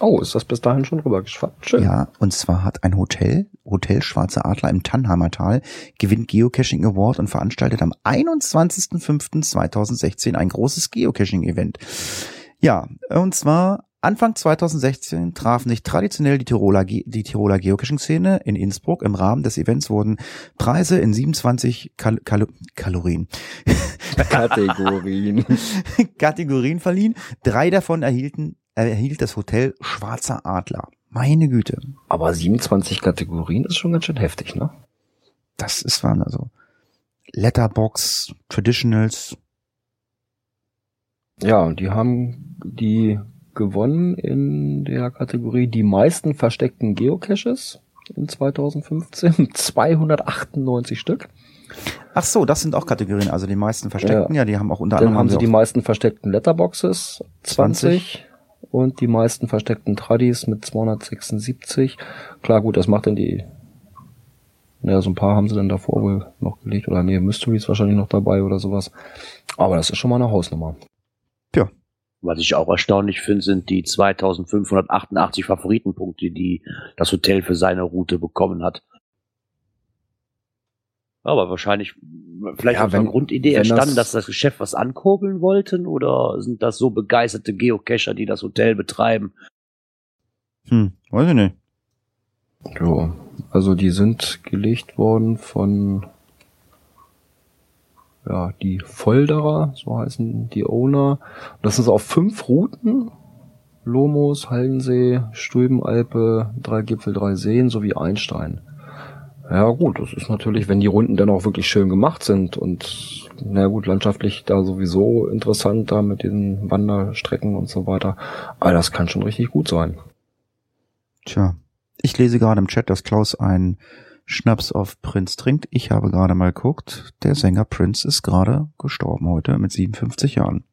Oh, ist das bis dahin schon rübergeschwappt? Schön. Ja, und zwar hat ein Hotel, Hotel Schwarze Adler im Tannheimer Tal, gewinnt Geocaching Award und veranstaltet am 21.05.2016 ein großes Geocaching-Event. Ja, und zwar Anfang 2016 trafen sich traditionell die Tiroler, die Tiroler Geocaching-Szene in Innsbruck. Im Rahmen des Events wurden Preise in 27 Kal Kal Kalorien. Kategorien. Kategorien verliehen. Drei davon erhielten, erhielt das Hotel Schwarzer Adler. Meine Güte. Aber 27 Kategorien ist schon ganz schön heftig, ne? Das ist waren also Letterbox, Traditionals. Ja, und die haben die gewonnen in der Kategorie die meisten versteckten Geocaches in 2015. 298 Stück. Ach so, das sind auch Kategorien, also die meisten versteckten, ja, ja die haben auch unter anderem. Dann haben sie die meisten versteckten Letterboxes, 20, 20, und die meisten versteckten Tradis mit 276. Klar, gut, das macht dann die, ja, so ein paar haben sie dann davor wohl noch gelegt, oder nee, Mysteries wahrscheinlich noch dabei oder sowas. Aber das ist schon mal eine Hausnummer. Was ich auch erstaunlich finde, sind die 2588 Favoritenpunkte, die das Hotel für seine Route bekommen hat. Aber wahrscheinlich, vielleicht ja, wenn, Grundidee entstanden, das dass das Geschäft was ankurbeln wollten oder sind das so begeisterte Geocacher, die das Hotel betreiben? Hm, weiß ich nicht. Ja, also die sind gelegt worden von ja, die Folderer, so heißen die Owner. Das ist auf fünf Routen. Lomos, Hallensee, Stulbenalpe, drei Gipfel, drei Seen sowie Einstein. Ja gut, das ist natürlich, wenn die Runden dann auch wirklich schön gemacht sind und na gut, landschaftlich da sowieso interessant da mit den Wanderstrecken und so weiter. Aber das kann schon richtig gut sein. Tja, ich lese gerade im Chat, dass Klaus ein Schnaps auf Prinz trinkt. Ich habe gerade mal geguckt, der Sänger Prince ist gerade gestorben heute mit 57 Jahren.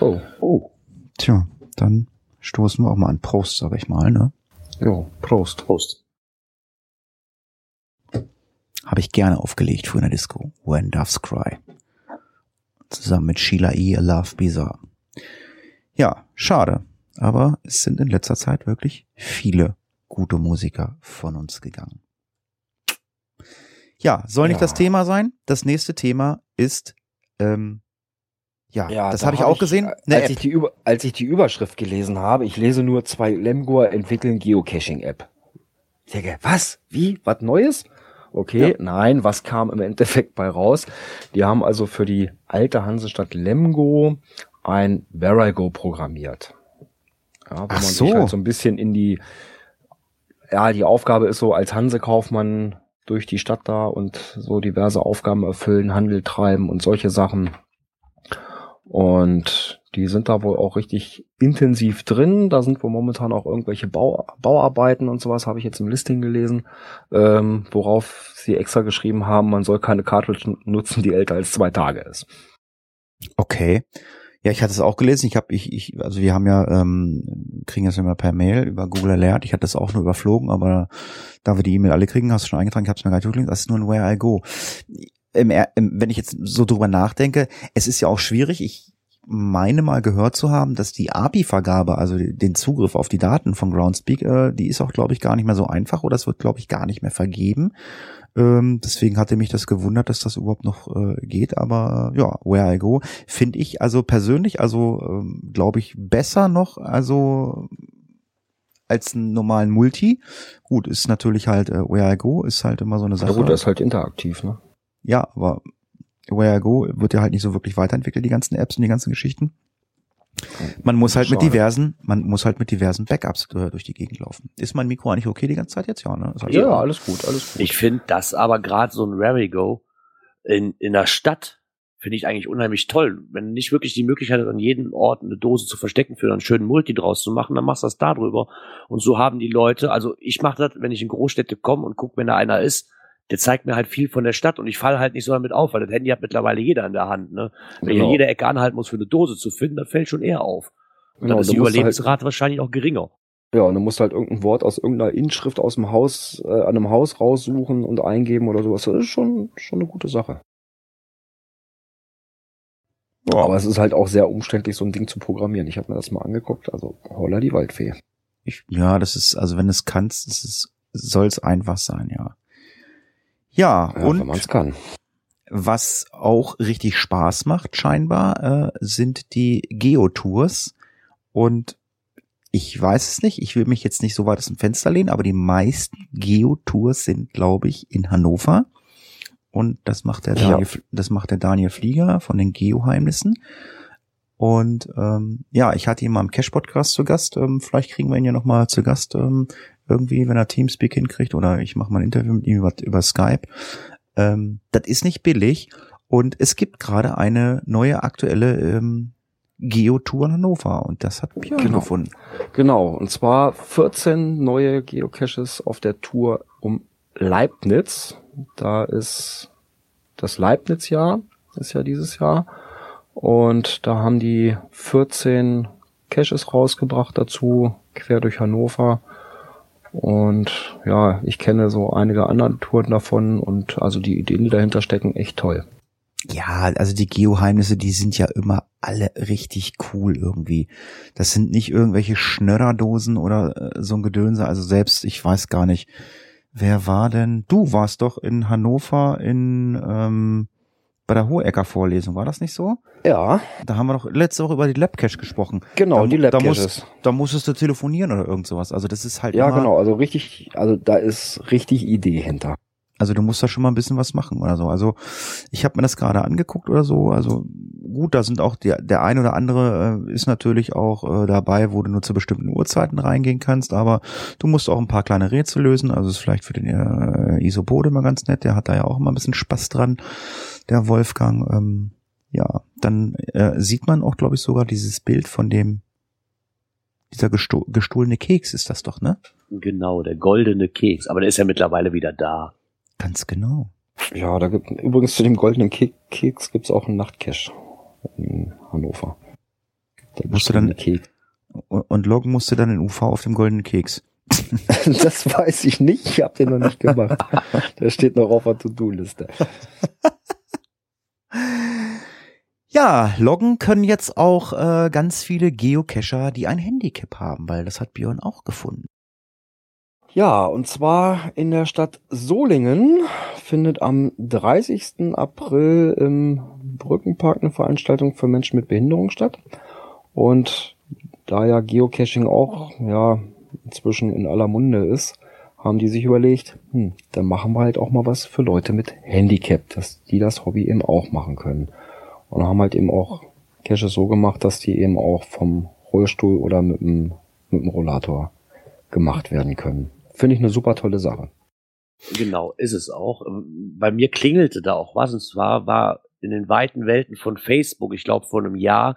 Oh. Oh. Tja, dann stoßen wir auch mal an Prost, sag ich mal, ne? Jo, Prost. Prost. Habe ich gerne aufgelegt für eine Disco. When Doves Cry. Zusammen mit Sheila E. A Love Bizarre. Ja, schade. Aber es sind in letzter Zeit wirklich viele gute Musiker von uns gegangen. Ja, soll nicht Ja. das Thema sein? Das nächste Thema ist, ähm, ja, Ja, das da habe ich auch gesehen. als, Eine ich App. die Über, als ich die Überschrift gelesen habe, ich lese nur zwei Lemgor entwickeln Geocaching-App. Ich denke, was? Wie? Was Neues? Okay, nein, was kam im Endeffekt bei raus? Die haben also für die alte Hansestadt Lemgo ein Where I Go programmiert. Ja, wo Ach man so. sich halt so ein bisschen in die, ja, die Aufgabe ist so als Hansekaufmann durch die Stadt da und so diverse Aufgaben erfüllen, Handel treiben und solche Sachen. Und die sind da wohl auch richtig intensiv drin. Da sind wohl momentan auch irgendwelche Bau, Bauarbeiten und sowas, habe ich jetzt im Listing gelesen, ähm, worauf sie extra geschrieben haben, man soll keine Cartridge nutzen, die älter als zwei Tage ist. Okay. Ja, ich hatte es auch gelesen. Ich habe, ich, ich, also wir haben ja, ähm, kriegen das immer per Mail über Google Alert. Ich hatte das auch nur überflogen, aber da wir die E-Mail alle kriegen, hast du schon eingetragen, ich habe es mir gar nicht durchgelesen. Das ist nur ein Where I Go. Im, im, wenn ich jetzt so drüber nachdenke, es ist ja auch schwierig. Ich meine mal gehört zu haben, dass die API-Vergabe, also den Zugriff auf die Daten von Groundspeak, äh, die ist auch, glaube ich, gar nicht mehr so einfach oder es wird, glaube ich, gar nicht mehr vergeben. Ähm, deswegen hatte mich das gewundert, dass das überhaupt noch äh, geht. Aber äh, ja, Where I Go finde ich also persönlich, also ähm, glaube ich, besser noch, also als einen normalen Multi. Gut, ist natürlich halt äh, Where I Go, ist halt immer so eine Sache. gut, das ist halt interaktiv, ne? Ja, aber Where I Go wird ja halt nicht so wirklich weiterentwickelt, die ganzen Apps und die ganzen Geschichten. Man muss halt mit Schade. diversen, man muss halt mit diversen Backups äh, durch die Gegend laufen. Ist mein Mikro eigentlich okay die ganze Zeit jetzt? Ja, ne? Alles Ja, gut. alles gut, alles gut. Ich finde das aber gerade so ein Rarigo in, in der Stadt finde ich eigentlich unheimlich toll. Wenn du nicht wirklich die Möglichkeit hast, an jedem Ort eine Dose zu verstecken, für einen schönen Multi draus zu machen, dann machst du das da drüber. Und so haben die Leute, also ich mache das, wenn ich in Großstädte komme und gucke, wenn da einer ist, der zeigt mir halt viel von der Stadt und ich falle halt nicht so damit auf, weil das Handy hat mittlerweile jeder in der Hand. Ne? Wenn ich Genau. an jeder Ecke anhalten muss, für eine Dose zu finden, dann fällt schon eher auf. Und Genau, dann ist die halt- Überlebensrate wahrscheinlich auch geringer. Ja, und du musst halt irgendein Wort aus irgendeiner Inschrift aus dem Haus, äh, an einem Haus raussuchen und eingeben oder sowas. Das ist schon, schon eine gute Sache. Ja. Aber es ist halt auch sehr umständlich, so ein Ding zu programmieren. Ich habe mir das mal angeguckt. Also, holla die Waldfee. Ich, ja, das ist, also wenn du es kannst, soll es einfach sein, ja. Ja, Ja, und wenn kann. was auch richtig Spaß macht, scheinbar, äh, sind die Geotours. Und ich weiß es nicht, ich will mich jetzt nicht so weit aus dem Fenster lehnen, aber die meisten Geotours sind, glaube ich, in Hannover. Und das macht der Ja. Daniel, das macht der Daniel Flieger von den Geoheimnissen. Und ähm, ja, ich hatte ihn mal im Cash-Podcast zu Gast. Ähm, vielleicht kriegen wir ihn ja noch mal zu Gast ähm, irgendwie, wenn er Teamspeak hinkriegt. Oder ich mache mal ein Interview mit ihm über, über Skype. Ähm, das ist nicht billig. Und es gibt gerade eine neue aktuelle ähm, Geotour in Hannover. Und das hat Björn Genau. gefunden. Genau, und zwar 14 neue Geocaches auf der Tour um Leibniz. Da ist das Leibniz-Jahr, ist ja dieses Jahr. Und da haben die 14 Caches rausgebracht dazu, quer durch Hannover. Und ja, ich kenne so einige andere Touren davon und also die Ideen, die dahinter stecken, echt toll. Ja, also die Geoheimnisse, die sind ja immer alle richtig cool irgendwie. Das sind nicht irgendwelche Schnörderdosen oder äh, so ein Gedönse. Also selbst, ich weiß gar nicht, wer war denn? Du warst doch in Hannover in ähm, bei der Hohecker Vorlesung, war das nicht so? Ja, Da haben wir doch letzte Woche über die Labcache gesprochen. genau, da, die da, Labcaches. musst, da musstest du telefonieren oder irgend sowas. Also das ist halt Ja, genau, also richtig, also da ist richtig Idee hinter. Also du musst da schon mal ein bisschen was machen oder so. Also ich habe mir das gerade angeguckt oder so. Also gut, da sind auch der, der ein oder andere äh, ist natürlich auch äh, dabei, wo du nur zu bestimmten Uhrzeiten reingehen kannst, aber du musst auch ein paar kleine Rätsel lösen. Also ist vielleicht für den äh, Isopode immer ganz nett, der hat da ja auch immer ein bisschen Spaß dran, der Wolfgang. Ähm, ja, dann äh, sieht man auch, glaube ich, sogar dieses Bild von dem dieser gesto gestohlene Keks ist das doch, ne? Genau, der goldene Keks. Aber der ist ja mittlerweile wieder da. Ganz genau. Ja, da gibt übrigens zu dem goldenen Ke Keks gibt's auch einen Nachtcash in Hannover. Der musst du dann Keks. und loggen musst du dann in UV auf dem goldenen Keks. das weiß ich nicht, ich habe den noch nicht gemacht. der steht noch auf der To-Do-Liste. Ja, loggen können jetzt auch äh, ganz viele Geocacher, die ein Handicap haben, weil das hat Björn auch gefunden. Ja, und zwar in der Stadt Solingen findet am 30. April im Brückenpark eine Veranstaltung für Menschen mit Behinderung statt. Und da ja Geocaching auch ja inzwischen in aller Munde ist, haben die sich überlegt, hm, dann machen wir halt auch mal was für Leute mit Handicap, dass die das Hobby eben auch machen können. Und haben halt eben auch Caches so gemacht, dass die eben auch vom Rollstuhl oder mit dem, mit dem Rollator gemacht werden können. Finde ich eine super tolle Sache. Genau, ist es auch. Bei mir klingelte da auch was. Und zwar war in den weiten Welten von Facebook, ich glaube vor einem Jahr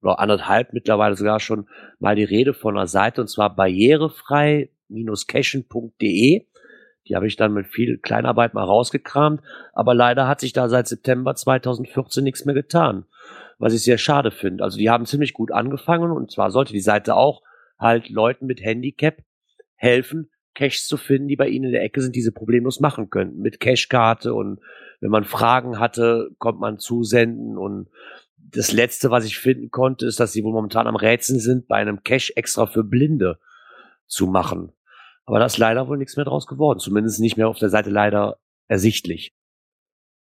oder anderthalb mittlerweile sogar schon mal die Rede von einer Seite und zwar barrierefrei-cashen.de. Die habe ich dann mit viel Kleinarbeit mal rausgekramt, aber leider hat sich da seit September 2014 nichts mehr getan, was ich sehr schade finde. Also die haben ziemlich gut angefangen und zwar sollte die Seite auch halt Leuten mit Handicap helfen, Caches zu finden, die bei Ihnen in der Ecke sind, diese problemlos machen könnten. Mit Cachekarte und wenn man Fragen hatte, kommt man zusenden und das letzte, was ich finden konnte, ist, dass sie wohl momentan am Rätseln sind, bei einem Cache extra für Blinde zu machen. Aber da ist leider wohl nichts mehr draus geworden. Zumindest nicht mehr auf der Seite leider ersichtlich.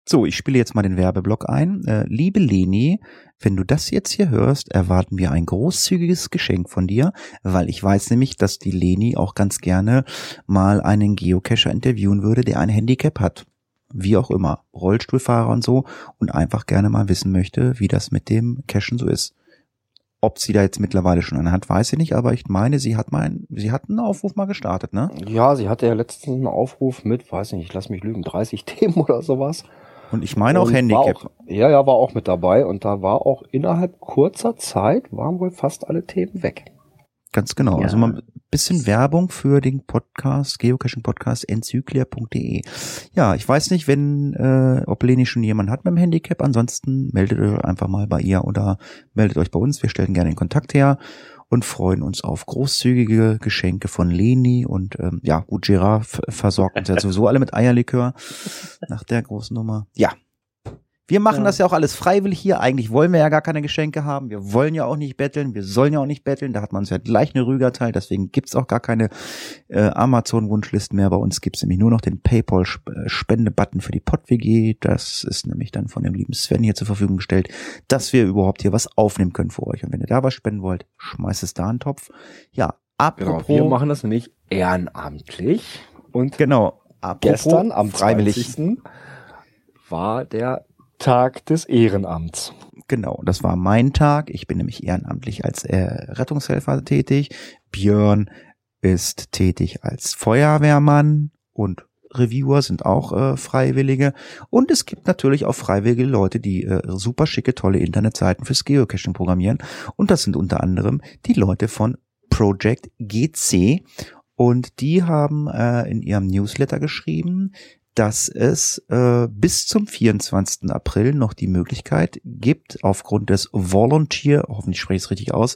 So, ich spiele jetzt mal den Werbeblock ein. Äh, liebe Leni, wenn du das jetzt hier hörst, erwarten wir ein großzügiges Geschenk von dir, weil ich weiß nämlich, dass die Leni auch ganz gerne mal einen Geocacher interviewen würde, der ein Handicap hat. Wie auch immer, Rollstuhlfahrer und so, und einfach gerne mal wissen möchte, wie das mit dem Cachen so ist. Ob sie da jetzt mittlerweile schon eine hat, weiß ich nicht, aber ich meine, sie hat mal, sie hat einen Aufruf mal gestartet, ne? Ja, sie hatte ja letztens einen Aufruf mit, weiß nicht, ich lass mich lügen, 30 Themen oder sowas. Und ich meine auch Handicap. Auch, ja, ja, war auch mit dabei und da war auch innerhalb kurzer Zeit waren wohl fast alle Themen weg. Ganz genau. Ja. Also mal ein bisschen Werbung für den Podcast, Geocaching Podcast enzyklia.de. Ja, ich weiß nicht, wenn, äh, ob Leni schon jemand hat mit dem Handicap. Ansonsten meldet euch einfach mal bei ihr oder meldet euch bei uns. Wir stellen gerne den Kontakt her und freuen uns auf großzügige Geschenke von Leni und ähm, ja, gut, Gerard versorgt uns ja sowieso alle mit Eierlikör nach der großen Nummer. Ja, wir machen ja. das ja auch alles freiwillig hier. Eigentlich wollen wir ja gar keine Geschenke haben. Wir wollen ja auch nicht betteln. Wir sollen ja auch nicht betteln. Da hat man uns ja gleich eine Rüger teilt. Deswegen gibt's auch gar keine äh, Amazon-Wunschlisten mehr. Bei uns gibt's nämlich nur noch den PayPal-Spende-Button für die PodWG. Das ist nämlich dann von dem lieben Sven hier zur Verfügung gestellt, dass wir überhaupt hier was aufnehmen können für euch. Und wenn ihr da was spenden wollt, schmeißt es da einen Topf. Ja, apropos. Genau, wir machen das nämlich ehrenamtlich. Und genau, apropos gestern am freiwillig war der Tag des Ehrenamts. Genau, das war mein Tag. Ich bin nämlich ehrenamtlich als äh, Rettungshelfer tätig. Björn ist tätig als Feuerwehrmann und Reviewer sind auch äh, Freiwillige. Und es gibt natürlich auch freiwillige Leute, die äh, super schicke, tolle Internetseiten fürs Geocaching programmieren. Und das sind unter anderem die Leute von Project GC. Und die haben äh, in ihrem Newsletter geschrieben, dass es äh, bis zum 24. April noch die Möglichkeit gibt, aufgrund des Volunteer, hoffentlich spreche ich es richtig aus,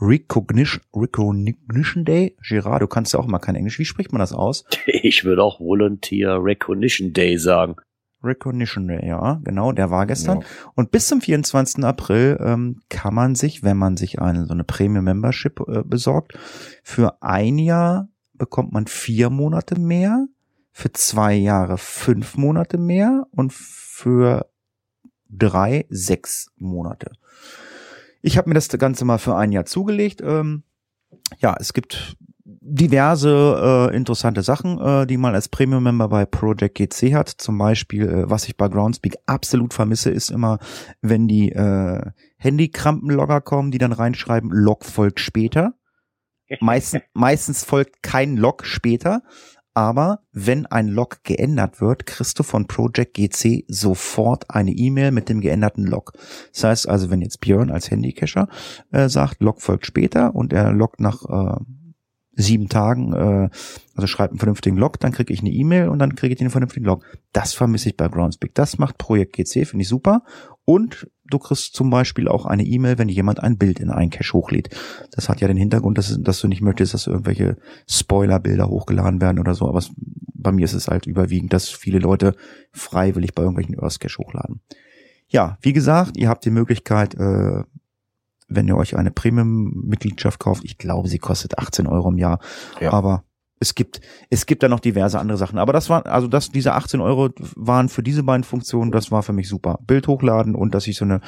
Recognition, Recognition Day. Gerard, du kannst ja auch mal kein Englisch. Wie spricht man das aus? Ich würde auch Volunteer Recognition Day sagen. Recognition Day, ja, genau, der war gestern. Ja. Und bis zum 24. April ähm, kann man sich, wenn man sich eine so eine Premium Membership äh, besorgt, für ein Jahr bekommt man vier Monate mehr für zwei Jahre fünf Monate mehr und für drei sechs Monate. Ich habe mir das Ganze mal für ein Jahr zugelegt. Ähm, ja, es gibt diverse äh, interessante Sachen, äh, die man als Premium-Member bei Project GC hat. Zum Beispiel, äh, was ich bei Groundspeak absolut vermisse, ist immer, wenn die äh, Handykrampenlogger kommen, die dann reinschreiben, Log folgt später. Meistens, meistens folgt kein Log später, aber wenn ein Log geändert wird, kriegst du von Project GC sofort eine E-Mail mit dem geänderten Log. Das heißt also, wenn jetzt Björn als Handycacher äh, sagt, Log folgt später und er loggt nach äh, sieben Tagen, äh, also schreibt einen vernünftigen Log, dann kriege ich eine E-Mail und dann kriege ich den vernünftigen Log. Das vermisse ich bei Groundspeak. Das macht Projekt GC, finde ich super. Und du kriegst zum Beispiel auch eine E-Mail, wenn jemand ein Bild in einen Cache hochlädt. Das hat ja den Hintergrund, dass, dass du nicht möchtest, dass irgendwelche Spoiler-Bilder hochgeladen werden oder so. Aber es, bei mir ist es halt überwiegend, dass viele Leute freiwillig bei irgendwelchen Earth Cache hochladen. Ja, wie gesagt, ihr habt die Möglichkeit, äh, wenn ihr euch eine Premium-Mitgliedschaft kauft, ich glaube, sie kostet 18 Euro im Jahr. Ja. Aber es gibt, es gibt da noch diverse andere Sachen. Aber das war, also das, diese 18 Euro waren für diese beiden Funktionen, das war für mich super. Bild hochladen und dass ich so eine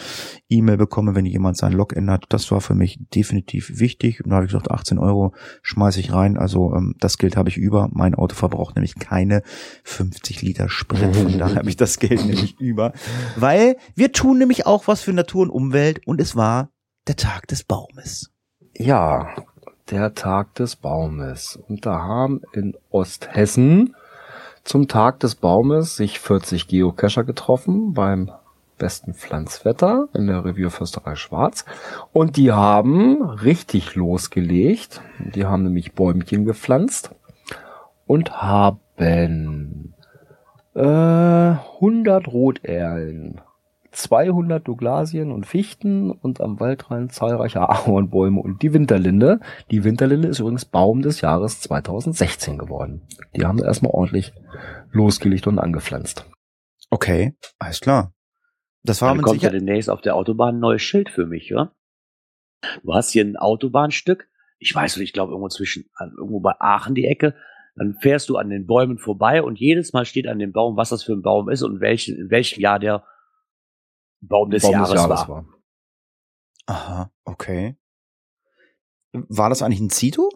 E-Mail bekomme, wenn jemand sein Log ändert, das war für mich definitiv wichtig. Und da habe ich gesagt, 18 Euro schmeiße ich rein. Also ähm, das Geld habe ich über. Mein Auto verbraucht nämlich keine 50 Liter Sprit. Von daher habe ich das Geld nämlich über. Weil wir tun nämlich auch was für Natur und Umwelt und es war der Tag des Baumes. Ja, der Tag des Baumes. Und da haben in Osthessen zum Tag des Baumes sich 40 Geocacher getroffen beim besten Pflanzwetter in der Revierförsterei Schwarz. Und die haben richtig losgelegt. Die haben nämlich Bäumchen gepflanzt und haben äh, 100 Roterlen, 200 Douglasien und Fichten und am Waldrand zahlreiche Ahornbäume und die Winterlinde. Die Winterlinde ist übrigens Baum des Jahres 2016 geworden. Die haben erstmal ordentlich losgelegt und angepflanzt. Okay, alles klar. Das war Dann kommt sicher ja demnächst auf der Autobahn ein neues Schild für mich, oder? Du hast hier ein Autobahnstück. Ich weiß nicht, ich glaube irgendwo zwischen, irgendwo bei Aachen die Ecke. Dann fährst du an den Bäumen vorbei und jedes Mal steht an dem Baum, was das für ein Baum ist und welchen, in welchem Jahr der Baum des, Baum Jahres, des Jahres war. war. Aha, okay. War das eigentlich ein Zito?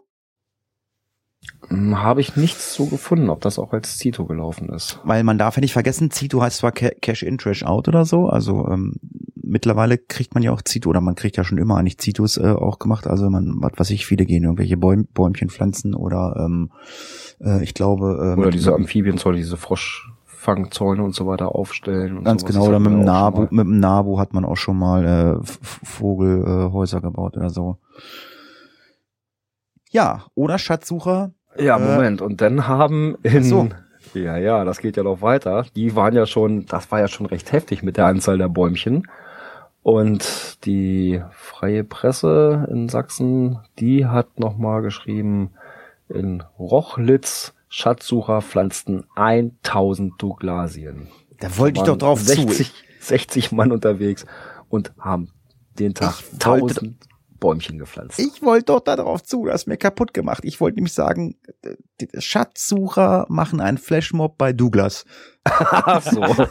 Hm, habe ich nichts so gefunden, ob das auch als Zito gelaufen ist. Weil man darf ja nicht vergessen, Zito heißt zwar Cash in, Trash out oder so, also ähm, mittlerweile kriegt man ja auch Zito, oder man kriegt ja schon immer eigentlich Zitos äh, auch gemacht, also man, was weiß ich, viele gehen irgendwelche Bäum, Bäumchen pflanzen oder ähm, äh, ich glaube... Äh, oder diese Amphibienzoll, diese Frosch... Fangzäune und so weiter aufstellen. Ganz genau, oder mit dem, Nabu, mit dem Nabu hat man auch schon mal äh, Vogelhäuser äh, gebaut oder so. Ja, oder Schatzsucher. Ja, äh, Moment. Und dann haben in, so. ja, ja, das geht ja noch weiter. Die waren ja schon, das war ja schon recht heftig mit der Anzahl der Bäumchen. Und die freie Presse in Sachsen, die hat nochmal geschrieben, in Rochlitz Schatzsucher pflanzten 1000 Douglasien. Da wollte ich doch drauf 60, zu. 60 Mann unterwegs und haben den Tag ich 1000 wollte, Bäumchen gepflanzt. Ich wollte doch da drauf zu, das ist mir kaputt gemacht. Ich wollte nämlich sagen, Schatzsucher machen einen Flashmob bei Douglas. Ach so.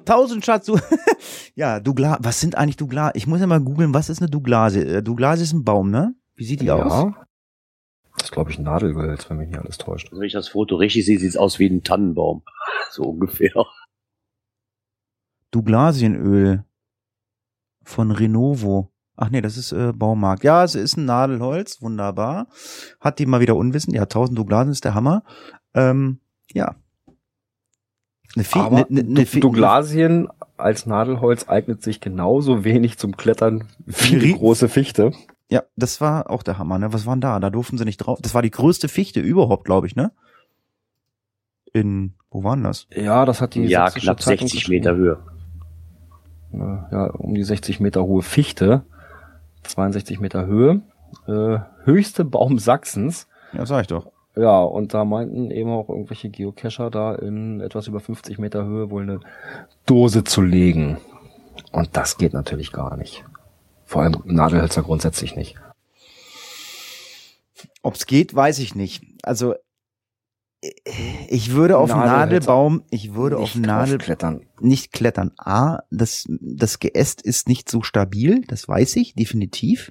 1000 Schatzsucher. ja, Douglas, was sind eigentlich Douglas? Ich muss ja mal googeln, was ist eine Douglasie? Äh, Douglasie ist ein Baum, ne? Wie sieht die ja. aus? Das ist, glaube ich, ein Nadelgehölz, wenn mich nicht alles täuscht. Wenn ich das Foto richtig sehe, sieht es aus wie ein Tannenbaum. So ungefähr. Douglasienöl von Renovo. Ach nee, das ist äh, Baumarkt. Ja, es ist ein Nadelholz, wunderbar. Hat die mal wieder Unwissen. Ja, 1000 Douglasien ist der Hammer. Ähm, ja. Eine Fe Aber ne, ne, ne Douglasien als Nadelholz eignet sich genauso wenig zum Klettern wie die große Fichte. Ja, das war auch der Hammer, ne? Was waren da? Da durften sie nicht drauf. Das war die größte Fichte überhaupt, glaube ich, ne? In, wo waren das? Ja, das hat die Ja, knapp 60 Meter Höhe. Ja, um die 60 Meter hohe Fichte. 62 Meter Höhe. Äh, höchste Baum Sachsens. Ja, sag ich doch. Ja, und da meinten eben auch irgendwelche Geocacher da in etwas über 50 Meter Höhe wohl eine Dose zu legen. Und das geht natürlich gar nicht. Vor allem Nadelhölzer grundsätzlich nicht. Ob's geht, weiß ich nicht. Also ich würde auf Nadelbaum, ich würde auf Nadel klettern. nicht klettern. A, das das Geäst ist nicht so stabil, das weiß ich definitiv.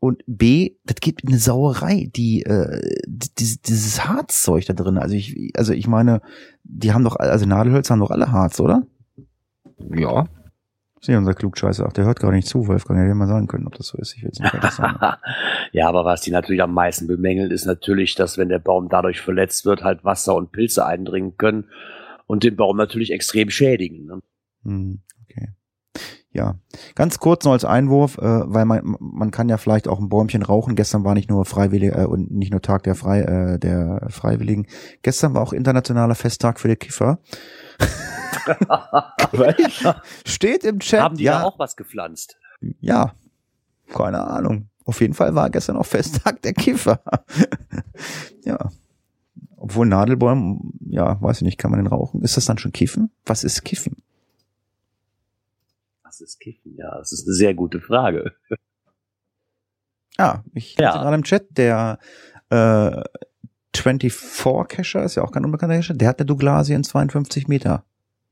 und B, das gibt eine Sauerei, die, äh, die dieses Harzzeug da drin. Also ich, also ich meine, die haben doch, also Nadelhölzer haben doch alle Harz, oder? Ja. Sieh, unser Klugscheißer, ach, der hört gar nicht zu, Wolfgang, hätte ja mal sagen können, ob das so ist. Ich will es nicht fertig sagen. ja, aber was die natürlich am meisten bemängeln, ist natürlich, dass wenn der Baum dadurch verletzt wird, halt Wasser und Pilze eindringen können und den Baum natürlich extrem schädigen. Ne? Hm, okay. Ja, ganz kurz noch als Einwurf, äh, weil man, man kann ja vielleicht auch ein Bäumchen rauchen. Gestern war nicht nur Freiwillige äh, und nicht nur Tag der Frei, äh, der Freiwilligen. Gestern war auch internationaler Festtag für die Kiffer. Steht im Chat. Haben die ja da auch was gepflanzt? Ja, keine Ahnung. Auf jeden Fall war gestern auch Festtag der Kiffer. ja. Obwohl Nadelbäume, ja, weiß ich nicht, kann man den rauchen? Ist das dann schon Kiffen? Was ist Kiffen? Was ist Kiffen? Ja, das ist eine sehr gute Frage. Ah, ich Ja. gerade im Chat, der äh, 24 Cacher ist ja auch kein unbekannter Cacher, der hat eine Douglasie in 52 Meter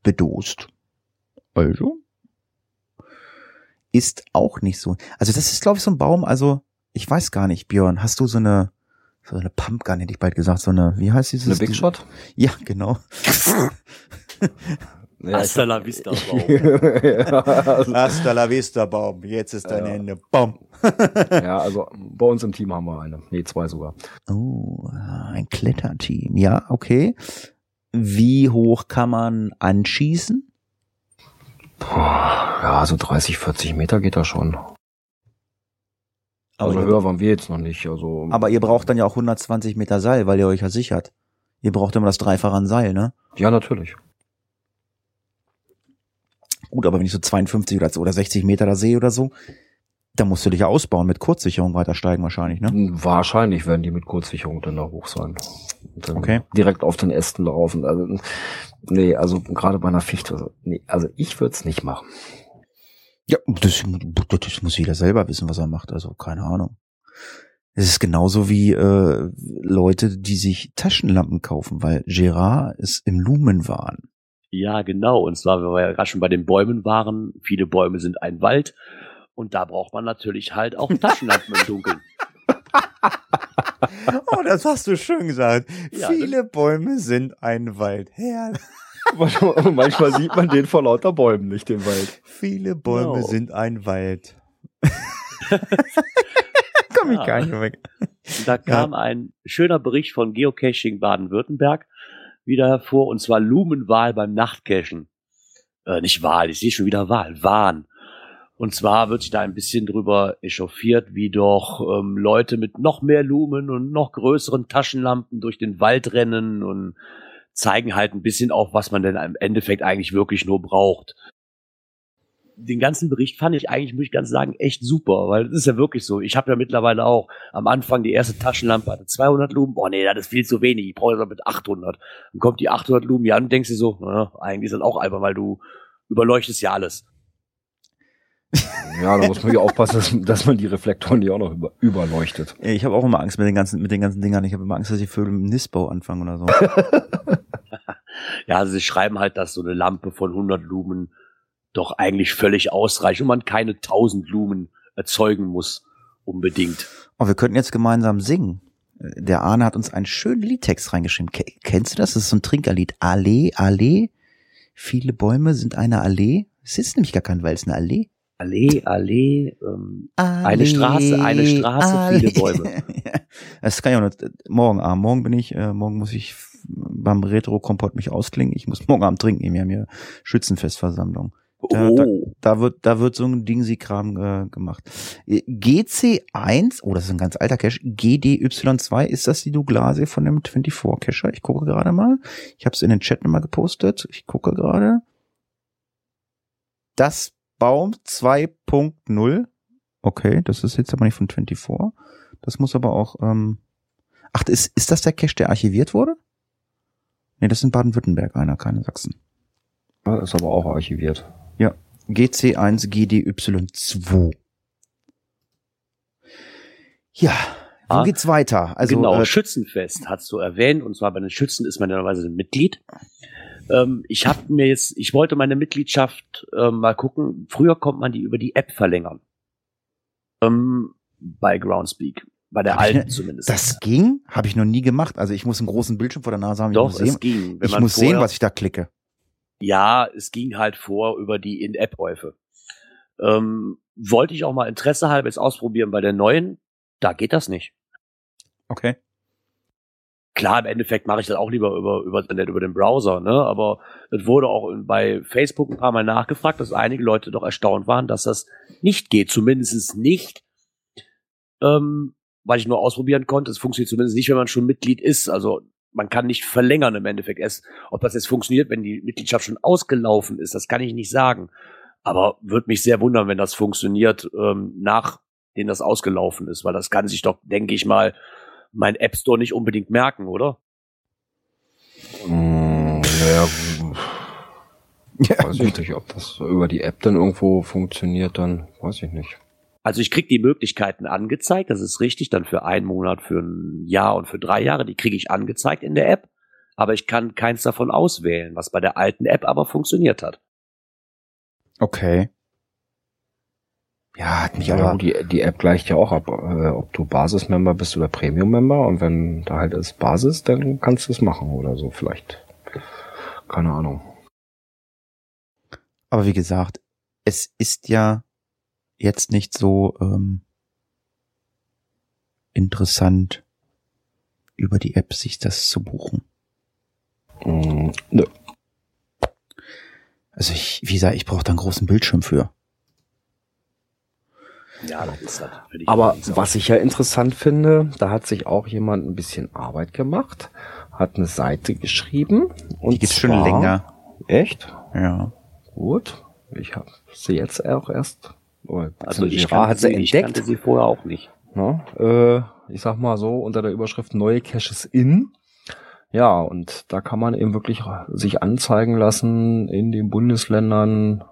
bedost. Also ist auch nicht so. Also das ist glaube ich so ein Baum, also ich weiß gar nicht, Björn, hast du so eine so eine Pumpgun hätte ich bald gesagt, so eine, wie heißt dieses? Eine Big Shot? Ja, genau. Ja, Hasta la vista, Baum. also, Hasta la vista, Baum. Jetzt ist dein Ja. Ende. Baum. ja, also bei uns im Team haben wir eine. Nee, zwei sogar. Oh, ein Kletterteam. Ja, okay. Wie hoch kann man anschießen? Boah, ja, so 30, 40 Meter geht das schon. Also ihr, höher waren wir jetzt noch nicht. Also aber ihr braucht dann ja auch 120 Meter Seil, weil ihr euch ja sichert. Ihr braucht immer das Dreifache an Seil, ne? ja, natürlich. Gut, aber wenn ich so 52 oder, oder 60 Meter da sehe oder so, dann musst du dich ja ausbauen, mit Kurzsicherung weiter steigen wahrscheinlich, ne? Wahrscheinlich werden die mit Kurzsicherung dann da hoch sein. Okay. Direkt auf den Ästen laufen. Also, nee, also gerade bei einer Fichte. Nee, also ich würde es nicht machen. Ja, das, das muss jeder selber wissen, was er macht, also keine Ahnung. Es ist genauso wie äh, Leute, die sich Taschenlampen kaufen, weil Gerard ist im Lumenwahn. Ja, genau. Und zwar, weil wir ja gerade schon bei den Bäumen waren. Viele Bäume sind ein Wald. Und da braucht man natürlich halt auch Taschenlampen im Dunkeln. Oh, das hast du schön gesagt. Ja, Viele Bäume sind ein Wald. Herr, Manchmal, sieht man den vor lauter Bäumen nicht, den Wald. viele Bäume Genau. sind ein Wald. Komm ich Ja. gar nicht mehr weg. Da kam ein schöner Bericht von Geocaching Baden-Württemberg wieder hervor, und zwar Lumenwahl beim Nachtcachen. Äh, nicht Wahl, ich sehe schon wieder Wahl, Wahn. Und zwar wird sich da ein bisschen drüber echauffiert, wie doch ähm, Leute mit noch mehr Lumen und noch größeren Taschenlampen durch den Wald rennen und zeigen halt ein bisschen auf, was man denn im Endeffekt eigentlich wirklich nur braucht. Den ganzen Bericht fand ich eigentlich, muss ich ganz sagen, echt super, weil es ist ja wirklich so. Ich habe ja mittlerweile auch am Anfang die erste Taschenlampe hatte 200 Lumen. Boah, nee, das ist viel zu wenig. Ich brauche das mit 800. Dann kommt die 800 Lumen hier an und denkst dir so, naja, eigentlich ist das auch albern, weil du überleuchtest ja alles. Ja, da muss man ja aufpassen, dass, dass man die Reflektoren die auch noch über, überleuchtet. Ich habe auch immer Angst mit den ganzen, mit den ganzen Dingern. Ich habe immer Angst, dass die Vögel mit dem Nistbau anfangen oder so. Ja, also sie schreiben halt, dass so eine Lampe von 100 Lumen doch eigentlich völlig ausreicht und man keine 1000 Lumen erzeugen muss, unbedingt. Oh, wir könnten jetzt gemeinsam singen. Der Arne hat uns einen schönen Liedtext reingeschrieben. Ke kennst du das? Das ist so ein Trinkerlied. Allee, Allee. Viele Bäume sind eine Allee. Es ist nämlich gar kein Wald, es ist eine Allee. Allee, Allee, ähm, Allee, Straße, eine Straße, viele Bäume. Das kann ich auch nicht. Morgen Abend, morgen bin ich, äh, morgen muss ich beim Retro-Kompott mich ausklingen. Ich muss morgen Abend trinken. Wir haben hier Schützenfestversammlung. Da- oh, Da wird, da wird so ein Dingsi-Kram äh, gemacht. Äh, GC1, oh, das ist ein ganz alter Cache. GDY2, ist das die Douglasie von dem 24-Cacher? Ich gucke gerade mal. Ich habe es in den Chat nochmal gepostet. Ich gucke gerade. Das Baum 2.0. Okay, das ist jetzt aber nicht von 24. Das muss aber auch, ähm, ach, ist, ist das der Cache, der archiviert wurde? Nee, das ist in Baden-Württemberg einer, keine Sachsen. Ja, ist aber auch archiviert. GC1 GDY2. Ja, wo Ah, geht's weiter? Also genau, äh, Schützenfest hast du erwähnt. Und zwar bei den Schützen ist man ja normalerweise ein Mitglied. Ähm, ich habe mir jetzt, ich wollte meine Mitgliedschaft ähm, mal gucken. Früher konnte man die über die App verlängern. Ähm, bei Groundspeak. Bei der Hab ich alten ne- zumindest. Das ging? Habe ich noch nie gemacht. Also ich muss einen großen Bildschirm vor der Nase haben. Ich Doch, muss es sehen, ging. Ich muss sehen, was ich da klicke. Ja, es ging halt vor über die In-App-Käufe. Ähm, wollte ich auch mal Interesse halber jetzt ausprobieren bei der neuen. Da geht das nicht. Okay. Klar, im Endeffekt mache ich das auch lieber über, über, über den Browser, ne? Aber es wurde auch bei Facebook ein paar Mal nachgefragt, dass einige Leute doch erstaunt waren, dass das nicht geht. Zumindest nicht, ähm, weil ich nur ausprobieren konnte. Es funktioniert zumindest nicht, wenn man schon Mitglied ist. Also man kann nicht verlängern im Endeffekt. Erst, ob das jetzt funktioniert, wenn die Mitgliedschaft schon ausgelaufen ist, das kann ich nicht sagen. Aber würde mich sehr wundern, wenn das funktioniert, ähm, nachdem das ausgelaufen ist, weil das kann sich doch, denke ich mal, mein App Store nicht unbedingt merken, oder? Mm, naja, Ja, weiß ich nicht, ob das über die App dann irgendwo funktioniert, dann weiß ich nicht. Also ich krieg die Möglichkeiten angezeigt, das ist richtig, dann für einen Monat, für ein Jahr und für drei Jahre, die kriege ich angezeigt in der App, aber ich kann keins davon auswählen, was bei der alten App aber funktioniert hat. Okay. Ja, hat mich Ja, aber. die, die App gleicht ja auch ab, äh, ob du Basis-Member bist oder Premium-Member. Und wenn da halt ist Basis, dann kannst du es machen oder so vielleicht. Keine Ahnung. Aber wie gesagt, es ist ja jetzt nicht so ähm, interessant, über die App sich das zu buchen. Mm, nö. Also ich, wie gesagt, ich brauche da einen großen Bildschirm für. Ja, das ist das. Aber was ich ja interessant finde, da hat sich auch jemand ein bisschen Arbeit gemacht, hat eine Seite geschrieben. Und Die gibt's schon länger. Echt? Ja. Gut. Ich habe sie jetzt auch erst. Oder also ich, Girard hat sie sie, ich entdeckt. kannte sie vorher auch nicht. Ne? Äh, ich sag mal so unter der Überschrift neue Caches in. Ja, und da kann man eben wirklich sich anzeigen lassen in den Bundesländern,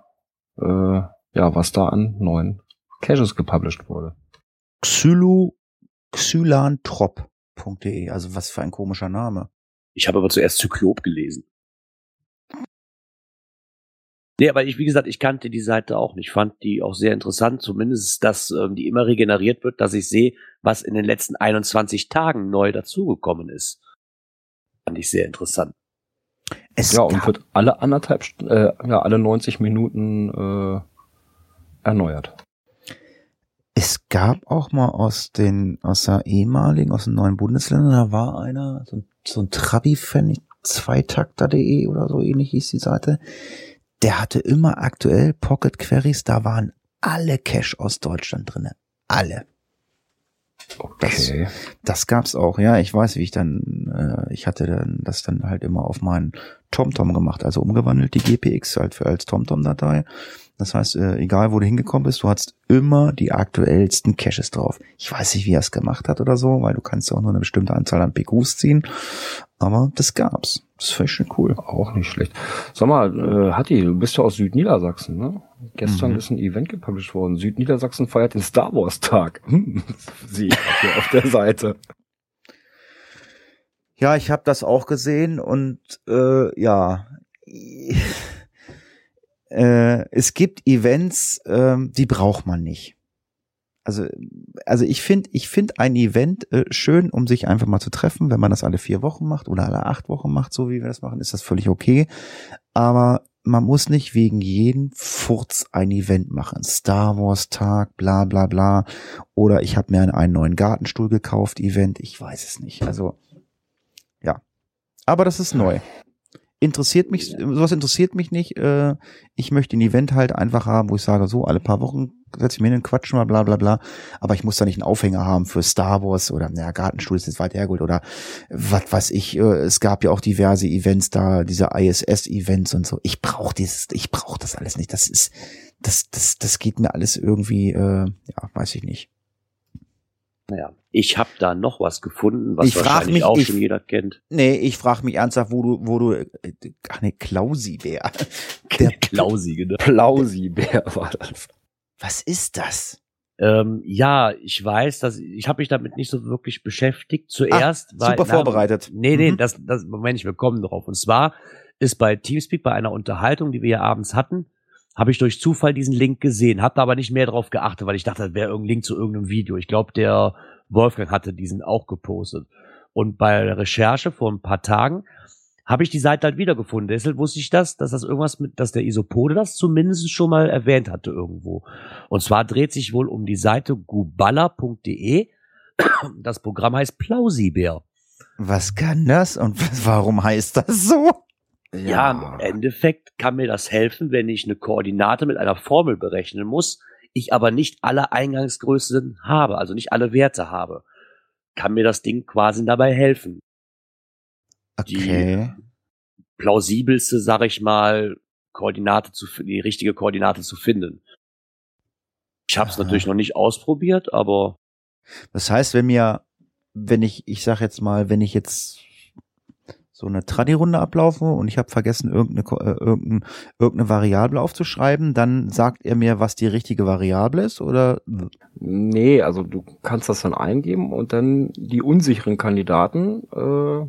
äh, ja, was da an neuen Caches gepublished wurde. Xylu, xylantrop.de, also was für ein komischer Name. Ich habe aber zuerst Zyklop gelesen. Nee, aber ich, wie gesagt, ich kannte die Seite auch nicht. Fand die auch sehr interessant, zumindest, dass ähm, die immer regeneriert wird, dass ich sehe, was in den letzten 21 Tagen neu dazugekommen ist. Fand ich sehr interessant. Es Ja, und wird alle anderthalb, äh, ja, alle 90 Minuten äh, erneuert. es gab auch mal aus den, aus der ehemaligen, aus den neuen Bundesländern, da war einer, so, ein- so ein Trabi-Fan, zweitakter.de oder so ähnlich hieß die Seite. Der hatte immer aktuell Pocket Queries, da waren alle Cache aus Deutschland drinne. Alle. Okay. Das gab's auch, ja. Ich weiß, wie ich dann, äh, ich hatte dann das dann halt immer auf meinen TomTom gemacht, also umgewandelt die GPX halt für als TomTom-Datei. Das heißt, äh, egal wo du hingekommen bist, du hattest immer die aktuellsten Caches drauf. Ich weiß nicht, wie er es gemacht hat oder so, weil du kannst ja auch nur eine bestimmte Anzahl an PQs ziehen. Aber das gab's. Das ich schon cool. Auch nicht schlecht. Sag mal, äh, Hatti, du bist ja aus Südniedersachsen, ne? Gestern Mhm. ist ein Event gepublished worden. Südniedersachsen feiert den Star Wars Tag. Hm, Sieh ich hier auf der Seite. Ja, ich habe das auch gesehen und äh, ja, äh, es gibt Events, ähm, die braucht man nicht. Also, also ich finde, ich finde ein Event äh, schön, um sich einfach mal zu treffen. Wenn man das alle vier Wochen macht oder alle acht Wochen macht, so wie wir das machen, ist das völlig okay. Aber man muss nicht wegen jeden Furz ein Event machen. Star Wars Tag, bla bla bla. Oder ich habe mir einen, neuen Gartenstuhl gekauft, Event. Ich weiß es nicht. Also ja. Aber das ist neu. Interessiert mich, sowas interessiert mich nicht. Äh, ich möchte ein Event halt einfach haben, wo ich sage, so alle paar Wochen setze ich mir hin, quatschen mal, bla bla bla. Aber ich muss da nicht einen Aufhänger haben für Star Wars oder, naja, Gartenstuhl ist jetzt weit hergeholt oder was weiß ich. Äh, es gab ja auch diverse Events da, diese ISS-Events und so. Ich brauche dieses, ich brauche das alles nicht. Das ist, das, das, das geht mir alles irgendwie, äh, ja, weiß ich nicht. Naja, ich habe da noch was gefunden, was Ich wahrscheinlich mich, auch ich- schon jeder kennt. Nee, ich frage mich ernsthaft, wo du, wo du, äh, ach nee, Klausi-Bär. Der Klausige, ne? Plausibär war das. Was ist das? Ähm, ja, ich weiß, dass ich habe mich damit nicht so wirklich beschäftigt. Zuerst Ah, weil super na, vorbereitet. Nee, nee, Mhm. das, das Moment, wir kommen drauf. Und zwar ist bei Teamspeak bei einer Unterhaltung, die wir ja abends hatten, habe ich durch Zufall diesen Link gesehen, habe da aber nicht mehr drauf geachtet, weil ich dachte, das wäre irgendein Link zu irgendeinem Video. Ich glaube, der Wolfgang hatte diesen auch gepostet. Und bei der Recherche vor ein paar Tagen habe ich die Seite halt wiedergefunden. Deshalb wusste ich das, dass das irgendwas mit, dass der Isopode das zumindest schon mal erwähnt hatte irgendwo. Und zwar dreht sich wohl um die Seite guballa.de. Das Programm heißt Plausibär. Was kann das und warum heißt das so? Ja. im Endeffekt kann mir das helfen, wenn ich eine Koordinate mit einer Formel berechnen muss, ich aber nicht alle Eingangsgrößen habe, also nicht alle Werte habe. Kann mir das Ding quasi dabei helfen. Okay. Die plausibelste, sag ich mal, Koordinate zu, die richtige Koordinate zu finden. Ich habe es natürlich noch nicht ausprobiert, aber. Das heißt, wenn mir, wenn ich, ich sag jetzt mal, wenn ich jetzt so eine Tradi-Runde ablaufe und ich habe vergessen, irgendeine, äh, irgendeine, irgendeine Variable aufzuschreiben, dann sagt er mir, was die richtige Variable ist, oder? Nee, also du kannst das dann eingeben und dann die unsicheren Kandidaten äh,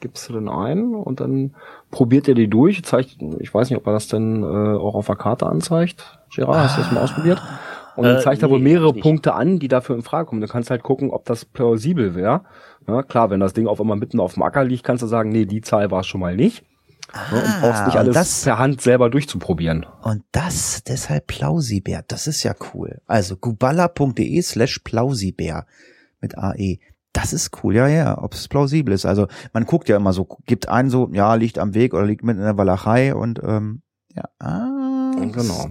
gibst du dann ein und dann probiert er die durch, zeigt, ich weiß nicht, ob er das denn äh, auch auf der Karte anzeigt. Gerard, hast du das mal ausprobiert? Und dann Äh, zeigt er wohl mehrere. Punkte an, die dafür in Frage kommen. Du kannst halt gucken, ob das plausibel wäre. Ja, klar, wenn das Ding auf einmal mitten auf dem Acker liegt, kannst du sagen, nee, die Zahl war es schon mal nicht. Ja, und brauchst nicht Ah, alles das, per Hand selber durchzuprobieren. und das, deshalb Plausibär, das ist ja cool. Also guballa.de slash Plausibär mit AE. Das ist cool, ja, ja, ob es plausibel ist. Also man guckt ja immer so, gibt einen so, ja, liegt am Weg oder liegt mitten in der Walachei und ähm, ja, ah, Genau.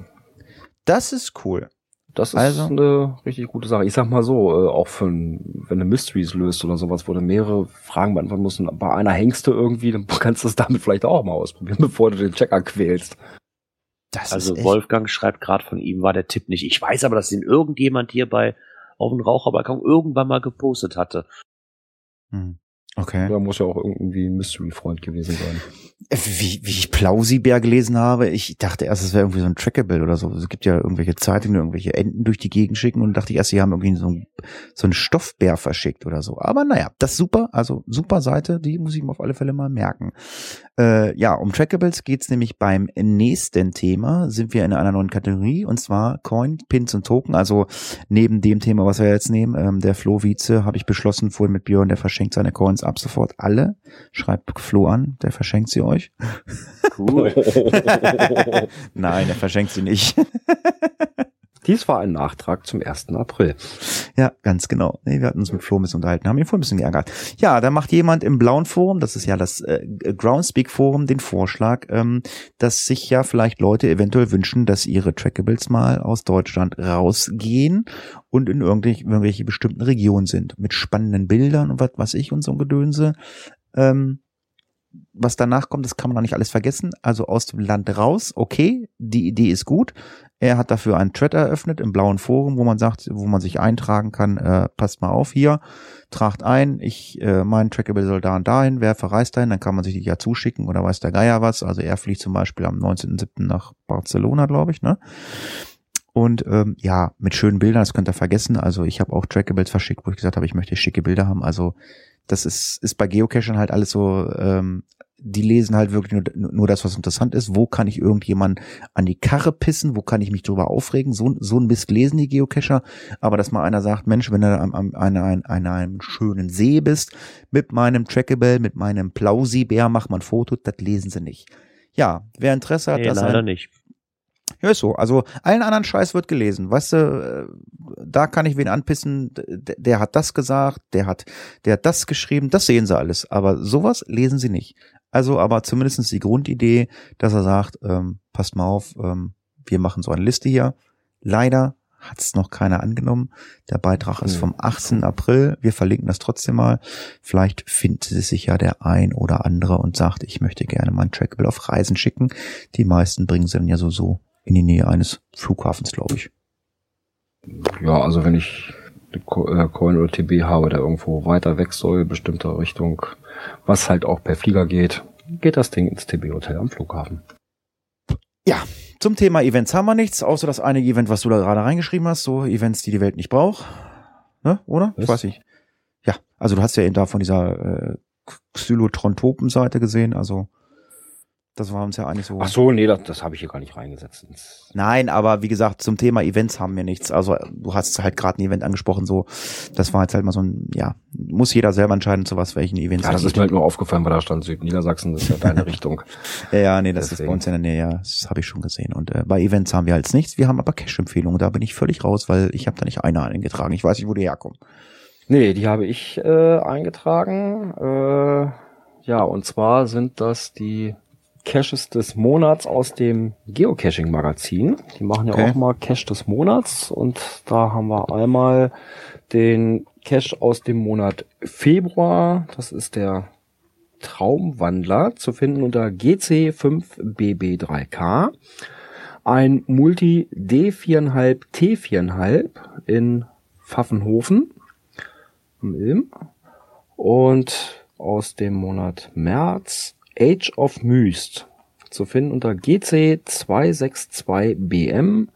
Das ist cool. Das ist Also- eine richtig gute Sache. Ich sag mal so, äh, auch für ein, wenn du Mysteries löst oder sowas, wo du mehrere Fragen beantworten musst und bei einer hängst du irgendwie, dann kannst du es damit vielleicht auch mal ausprobieren, bevor du den Checker quälst. Das Also Wolfgang schreibt gerade von ihm, war der Tipp nicht. Ich weiß aber, dass ihn irgendjemand hier bei auf dem Raucherbalkon irgendwann mal gepostet hatte. Hm. Okay. Da muss ja auch irgendwie ein Mystery-Freund gewesen sein. Wie, wie ich Plausibär gelesen habe, ich dachte erst, es wäre irgendwie so ein Trackable oder so. Es gibt ja irgendwelche Zeitungen, die irgendwelche Enten durch die Gegend schicken und dachte ich erst, sie haben irgendwie so einen, so einen Stoffbär verschickt oder so. Aber naja, das ist super, also super Seite, die muss ich mir auf alle Fälle mal merken. Äh, ja, um Trackables geht's nämlich beim nächsten Thema, sind wir in einer neuen Kategorie und zwar Coin, Pins und Token. Also neben dem Thema, was wir jetzt nehmen, ähm, der Flo Wietze, habe ich beschlossen vorhin mit Björn, der verschenkt seine Coins ab sofort alle. Schreibt Flo an, der verschenkt sie euch. Cool. Nein, er verschenkt sie nicht. Dies war ein Nachtrag zum 1. April. ja, ganz genau. Nee, wir hatten uns mit Flo ein bisschen unterhalten, haben ihn vorhin ein bisschen geärgert. Ja, da macht jemand im blauen Forum, das ist ja das äh, Groundspeak Forum, den Vorschlag, ähm, dass sich ja vielleicht Leute eventuell wünschen, dass ihre Trackables mal aus Deutschland rausgehen und in irgendwelche, irgendwelche bestimmten Regionen sind. Mit spannenden Bildern und was weiß ich und so ein Gedönse. Ähm, was danach kommt, das kann man auch nicht alles vergessen. Also aus dem Land raus, okay, die Idee ist gut. Er hat dafür einen Thread eröffnet im blauen Forum, wo man sagt, wo man sich eintragen kann, äh, passt mal auf hier, tragt ein, ich, äh, mein Trackable soll da und dahin, wer verreist dahin, dann kann man sich die ja zuschicken oder weiß der Geier was. Also er fliegt zum Beispiel am 19.07. nach Barcelona, glaube ich, ne? Und ähm, ja, mit schönen Bildern, das könnt ihr vergessen. Also ich habe auch Trackables verschickt, wo ich gesagt habe, ich möchte schicke Bilder haben. Also das ist, ist bei Geocachern halt alles so, ähm, die lesen halt wirklich nur, nur das, was interessant ist. Wo kann ich irgendjemanden an die Karre pissen? Wo kann ich mich drüber aufregen? So, so ein Mist lesen die Geocacher. Aber dass mal einer sagt, Mensch, wenn du am, am, an, einem, an einem schönen See bist, mit meinem Trackable, mit meinem Plausibär, mach mal ein Foto, das lesen sie nicht. Ja, wer Interesse hat, Nee, das leider ein, nicht. ja, ist so. Also allen anderen Scheiß wird gelesen. Weißt du, äh, da kann ich wen anpissen, d- der hat das gesagt, der hat, der hat das geschrieben, das sehen sie alles. Aber sowas lesen sie nicht. Also aber zumindestens die Grundidee, dass er sagt, ähm, passt mal auf, ähm, wir machen so eine Liste hier. Leider hat es noch keiner angenommen. Der Beitrag ist Hm. vom 18. April. Wir verlinken das trotzdem mal. Vielleicht findet sich ja der ein oder andere und sagt, ich möchte gerne mein Trackable auf Reisen schicken. Die meisten bringen sie dann ja so, so in die Nähe eines Flughafens, glaube ich. Ja, also wenn ich eine äh, Coin oder TB habe, der irgendwo weiter weg soll, bestimmter Richtung, was halt auch per Flieger geht, geht das Ding ins TB-Hotel am Flughafen. Zum Thema Events haben wir nichts, außer das eine Event, was du da gerade reingeschrieben hast, so Events, die die Welt nicht braucht. Ne, oder? Ich Was? weiß nicht. Ja, also du hast ja eben da von dieser äh, Xylotron-Topen-Seite gesehen, also Das war uns ja eigentlich so. Ach so, nee, das, das habe ich hier gar nicht reingesetzt. Nein, aber wie gesagt, zum Thema Events haben wir nichts. Also du hast halt gerade ein Event angesprochen, so das war jetzt halt mal so ein, ja, muss jeder selber entscheiden, zu was welchen Events. Ja, das ist mir halt nur aufgefallen, weil da stand Südniedersachsen, das ist ja deine Richtung. ja, ja, nee, das ist Deswegen. bei uns in der Nähe, ja, das habe ich schon gesehen. Und äh, bei Events haben wir halt nichts. Wir haben aber Cash-Empfehlungen, da bin ich völlig raus, weil ich habe da nicht eine eingetragen. Ich weiß nicht, wo die herkommen. Nee, die habe ich äh, eingetragen. Äh, ja, und zwar sind das die Caches des Monats aus dem Geocaching-Magazin. Die machen ja Okay. auch mal Cache des Monats und da haben wir einmal den Cache aus dem Monat Februar. Das ist der Traumwandler zu finden unter GC5BB3K. Ein Multi D4,5 T4,5 in Pfaffenhofen im Ilm. Und aus dem Monat März Age of Myst zu finden unter GC262BM.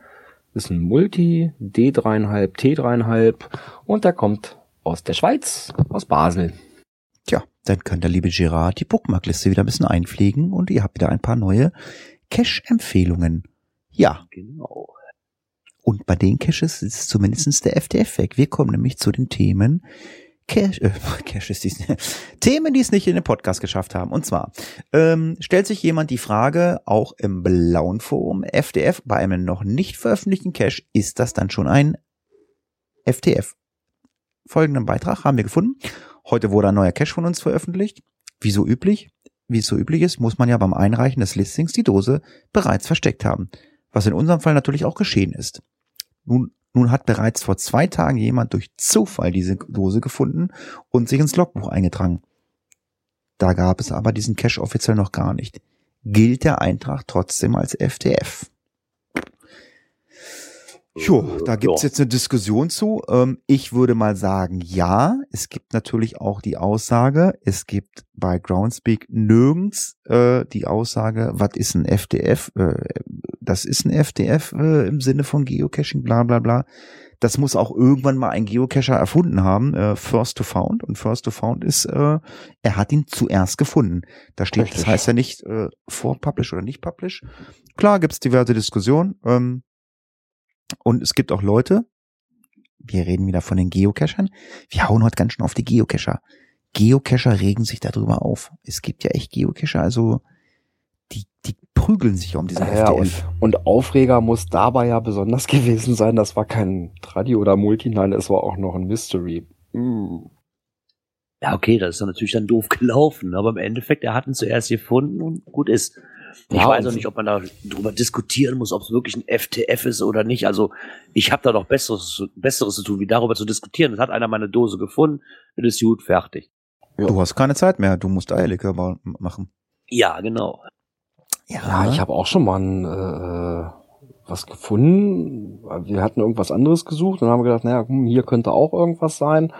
Ist ein Multi D3,5 T3,5 und der kommt aus der Schweiz, aus Basel. Tja, dann kann der liebe Gerard die Bookmarkliste wieder ein bisschen einpflegen und ihr habt wieder ein paar neue Cache-Empfehlungen. Ja, Genau. Und bei den Caches ist zumindestens der FDF weg. Wir kommen nämlich zu den Themen Cache, äh, Caches, die Themen, die es nicht in den Podcast geschafft haben. Und zwar ähm, stellt sich jemand die Frage, auch im blauen Forum, FDF bei einem noch nicht veröffentlichten Cache, ist das dann schon ein FDF? Folgenden Beitrag haben wir gefunden. Heute wurde ein neuer Cache von uns veröffentlicht. Wie so üblich, wie es so üblich ist, muss man ja beim Einreichen des Listings die Dose bereits versteckt haben. Was in unserem Fall natürlich auch geschehen ist. Nun, nun hat bereits vor zwei Tagen jemand durch Zufall diese Dose gefunden und sich ins Logbuch eingetragen. Da gab es aber diesen Cache offiziell noch gar nicht. Gilt der Eintrag trotzdem als FTF? Jo, da gibt's Ja. jetzt eine Diskussion zu. Ähm, ich würde mal sagen, ja. Es gibt natürlich auch die Aussage, es gibt bei Groundspeak nirgends äh, die Aussage, was ist ein FDF? Äh, das ist ein FDF äh, im Sinne von Geocaching, bla bla bla. Das muss auch irgendwann mal ein Geocacher erfunden haben, äh, First to Found. Und First to Found ist, äh, er hat ihn zuerst gefunden. Da steht, das Richtig. heißt ja nicht äh, vor Publish oder nicht Publish. Klar gibt's diverse Diskussionen. Ähm, und es gibt auch Leute, wir reden wieder von den Geocachern, wir hauen heute ganz schön auf die Geocacher. Geocacher regen sich darüber auf. Es gibt ja echt Geocacher, also die, die prügeln sich um diesen Ja, und, FDF. und Aufreger muss dabei ja besonders gewesen sein. Das war kein Tradi oder Multi, nein, es war auch noch ein Mystery. Mm. Ja, okay, das ist dann natürlich dann doof gelaufen, aber im Endeffekt, er hat ihn zuerst gefunden und gut ist. Ich Ja, weiß auch nicht, ob man da drüber diskutieren muss, ob es wirklich ein FTF ist oder nicht. Also ich habe da doch Besseres, Besseres zu tun, wie darüber zu diskutieren. Es hat einer meine Dose gefunden, das ist gut, fertig. Du hast keine Zeit mehr, du musst Eierlikör machen. Ja, genau. Ja, ich habe auch schon mal ein, äh, was gefunden. Wir hatten irgendwas anderes gesucht und haben gedacht, naja, hm, hier könnte auch irgendwas sein.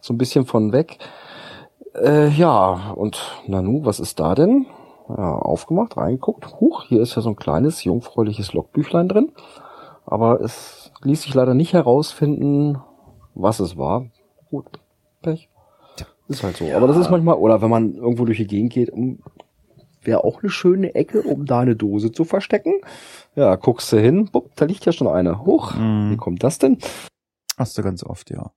So ein bisschen von weg. Äh, ja, und Nanu, was ist da denn? Ja, aufgemacht, reingeguckt. Huch, hier ist ja so ein kleines, jungfräuliches Logbüchlein drin. Aber es ließ sich leider nicht herausfinden, was es war. Gut, Pech. Ist halt so. Aber das ist manchmal, oder wenn man irgendwo durch die Gegend geht, um, wäre auch eine schöne Ecke, um da eine Dose zu verstecken. Ja, guckst du hin, bupp, da liegt ja schon eine. Huch, Mhm. wie kommt das denn? Hast du ganz oft, ja.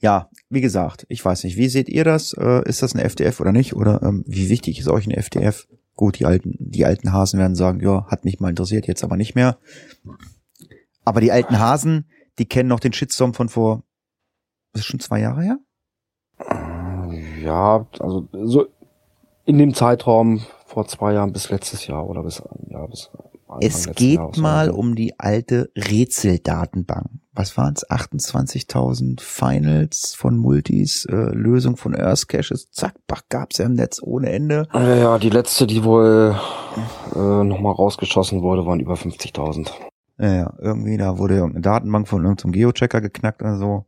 Ja, wie gesagt, ich weiß nicht, wie seht ihr das? Äh, ist das eine FDF oder nicht? Oder ähm, wie wichtig ist euch eine FDF? Gut, die alten, die alten Hasen werden sagen, ja, hat mich mal interessiert, jetzt aber nicht mehr. Aber die alten Hasen, die kennen noch den Shitstorm von vor, ist das schon zwei Jahre her? Ja, also so in dem Zeitraum vor zwei Jahren bis letztes Jahr oder bis, ja, bis Anfang Es geht Jahres mal um die alte Rätseldatenbank. Was waren's? 28.000 Finals von Multis, äh, Lösung von Earth Caches. Zack, bach, gab's ja im Netz ohne Ende. Ja, ja, die letzte, die wohl äh, nochmal rausgeschossen wurde, waren über 50.000. Ja, ja, irgendwie, da wurde irgendeine Datenbank von irgendeinem Geochecker geknackt oder so.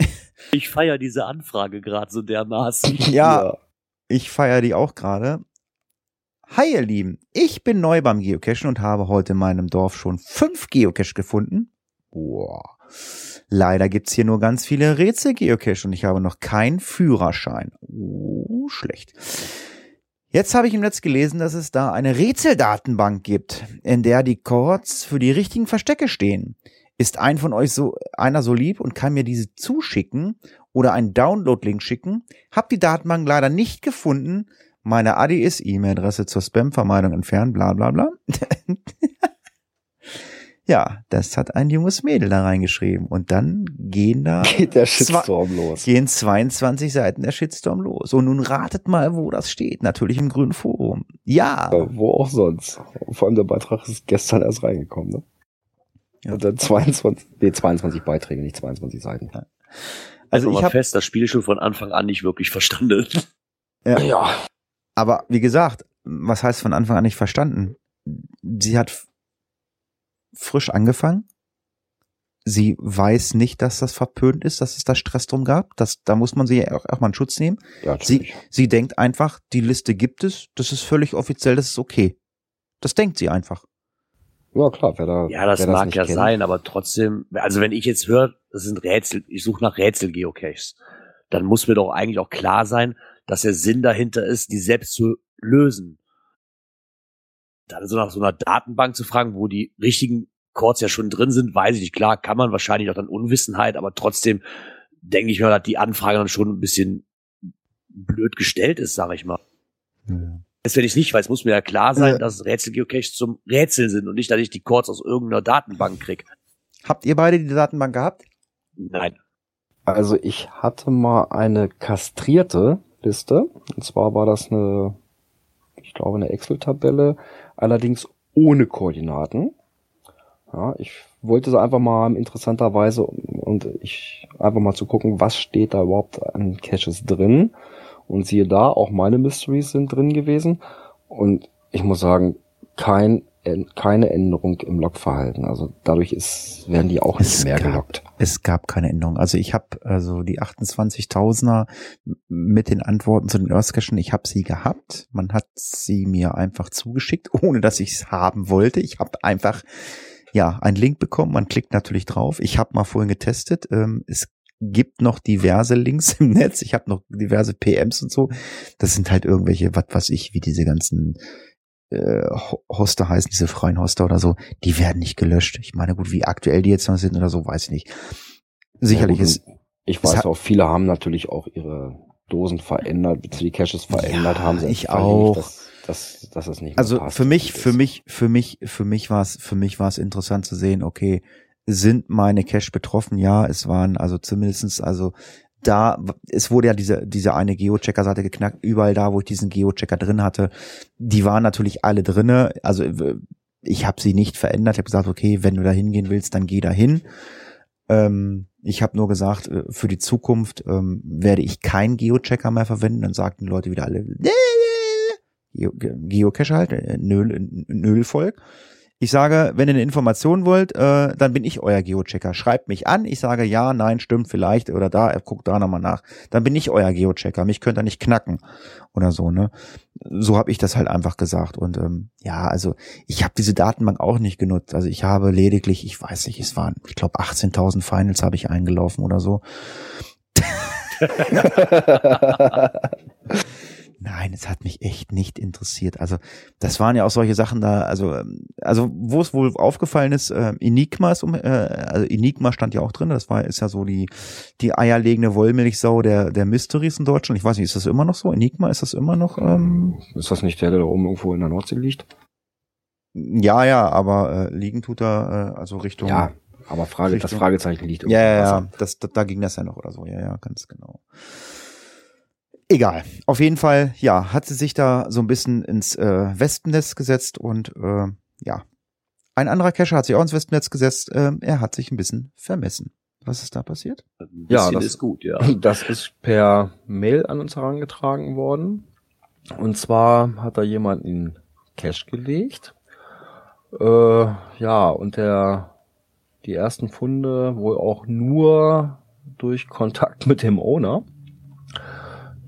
Ich feier diese Anfrage gerade so dermaßen. Ja, ich feiere die auch gerade. Hi ihr Lieben, ich bin neu beim Geocachen und habe heute in meinem Dorf schon fünf Geocache gefunden. Boah. Leider gibt's hier nur ganz viele Rätsel-Geocache und ich habe noch keinen Führerschein. Oh, schlecht. Jetzt habe ich im Netz gelesen, dass es da eine Rätseldatenbank gibt, in der die Chords für die richtigen Verstecke stehen. Ist ein von euch so einer so lieb und kann mir diese zuschicken oder einen Download-Link schicken? Hab die Datenbank leider nicht gefunden. Meine Adi ist E-Mail-Adresse zur Spam-Vermeidung entfernen, bla bla bla. ja, das hat ein junges Mädel da reingeschrieben. Und dann gehen da Geht der Shitstorm los. gehen 22 Seiten der Shitstorm los. Und nun ratet mal, wo das steht. Natürlich im grünen Forum. Ja. Ja, wo auch sonst. Vor allem der Beitrag ist gestern erst reingekommen, ne? Ja. Und dann 22, nee, 22 Beiträge, nicht 22 Seiten. Also Also ich habe, fest, das Spiel schon von Anfang an nicht wirklich verstanden. ja, Ja. aber wie gesagt, was heißt von Anfang an nicht verstanden? Sie hat frisch angefangen. Sie weiß nicht, dass das verpönt ist, dass es da Stress drum gab. Das, da muss man sie ja auch, auch mal einen Schutz nehmen. Ja, Sie, sie denkt einfach, die Liste gibt es, das ist völlig offiziell, das ist okay. Das denkt sie einfach. Ja, klar, wer da. Ja, das wer mag nicht ja kennt. sein, aber trotzdem, also wenn ich jetzt höre, das sind Rätsel, ich suche nach Rätsel-Geocaches, dann muss mir doch eigentlich auch klar sein, dass der Sinn dahinter ist, die selbst zu lösen. Dann so nach so einer Datenbank zu fragen, wo die richtigen Chords ja schon drin sind, weiß ich nicht. Klar, kann man wahrscheinlich auch dann Unwissenheit, aber trotzdem denke ich mir, dass die Anfrage dann schon ein bisschen blöd gestellt ist, sage ich mal. Das wenn ich nicht weiß, muss mir ja klar sein, Äh. dass Rätsel-Geocaches zum Rätseln sind und nicht, dass ich die Chords aus irgendeiner Datenbank krieg. Habt ihr beide die Datenbank gehabt? Nein. Also ich hatte mal eine kastrierte Liste. Und zwar war das eine, ich glaube, eine Excel-Tabelle, allerdings ohne Koordinaten. Ja, ich wollte sie einfach mal interessanterweise und ich einfach mal zu gucken, was steht da überhaupt an Caches drin. Und siehe da, auch meine Mysteries sind drin gewesen. Und ich muss sagen, kein, keine Änderung im Logverhalten. Also dadurch ist, werden die auch Es nicht mehr gab- gelockt. Es gab keine Änderung. Also ich habe also die 28.000er mit den Antworten zu den Earthcachen, ich habe sie gehabt. Man hat sie mir einfach zugeschickt, ohne dass ich es haben wollte. Ich habe einfach ja einen Link bekommen. Man klickt natürlich drauf. Ich habe mal vorhin getestet. Ähm, es gibt noch diverse Links im Netz. Ich habe noch diverse PMs und so. Das sind halt irgendwelche, was weiß ich, wie diese ganzen äh, Ho- Hoster heißen, diese freien Hoster oder so, die werden nicht gelöscht. Ich meine, gut, wie aktuell die jetzt noch sind oder so, weiß ich nicht. Sicherlich Ja, gut, ist, Ich weiß auch, viele haben natürlich auch ihre Dosen verändert, beziehungsweise die Caches verändert Ja, haben. sie ich auch. Dass, dass, dass es nicht also passt, für mich, für ist. mich, für mich, für mich war es, für mich war es interessant zu sehen, okay, sind meine Cache betroffen? Ja, es waren also zumindestens also da, es wurde ja diese, diese eine Geochecker-Seite geknackt, überall da, wo ich diesen Geochecker drin hatte, die waren natürlich alle drinne, also äh, ich habe sie nicht verändert, ich habe gesagt, okay, wenn du da hingehen willst, dann geh da hin. Ähm, ich habe nur gesagt, äh, für die Zukunft ähm, werde ich keinen Geochecker mehr verwenden. Dann sagten die Leute wieder alle, Geo Geocache halt, äh, Nöl, Nölvolk. Ich sage, wenn ihr eine Information wollt, äh, dann bin ich euer Geochecker. Schreibt mich an. Ich sage ja, nein, stimmt vielleicht oder da, guckt da nochmal nach. Dann bin ich euer Geochecker. Mich könnt ihr nicht knacken oder so, ne? So habe ich das halt einfach gesagt. Und ähm, ja, also ich habe diese Datenbank auch nicht genutzt. Also ich habe lediglich, ich weiß nicht, es waren, ich glaube, 18.000 Finals habe ich eingelaufen oder so. Nein, es hat mich echt nicht interessiert. Also das waren ja auch solche Sachen da, also ähm, also wo es wohl aufgefallen ist, äh, Enigma ist um, äh, also Enigma stand ja auch drin. Das war ist ja so die die eierlegende Wollmilchsau der der Mysteries in Deutschland. Ich weiß nicht, ist das immer noch so? Enigma ist das immer noch? Ähm, Ist das nicht der, der da oben irgendwo in der Nordsee liegt? ja, ja, aber äh, liegen tut er äh, also Richtung. Ja, aber Frage, das Richtung- Fragezeichen liegt Ja, ja, ja, Wasser. das, da, da ging das ja noch oder so. Ja, ja, ganz genau. Egal. Auf jeden Fall, ja, hat sie sich da so ein bisschen ins äh, Wespennest gesetzt und äh, ja. Ein anderer Cacher hat sich auch ins Wespennetz gesetzt. ähm, er hat sich ein bisschen vermessen. Was ist da passiert? Ein Ja, das- ist gut, ja. Das ist per Mail an uns herangetragen worden. Und zwar hat da jemand in Cache gelegt. Äh, ja, und der, die ersten Funde wohl auch nur durch Kontakt mit dem Owner.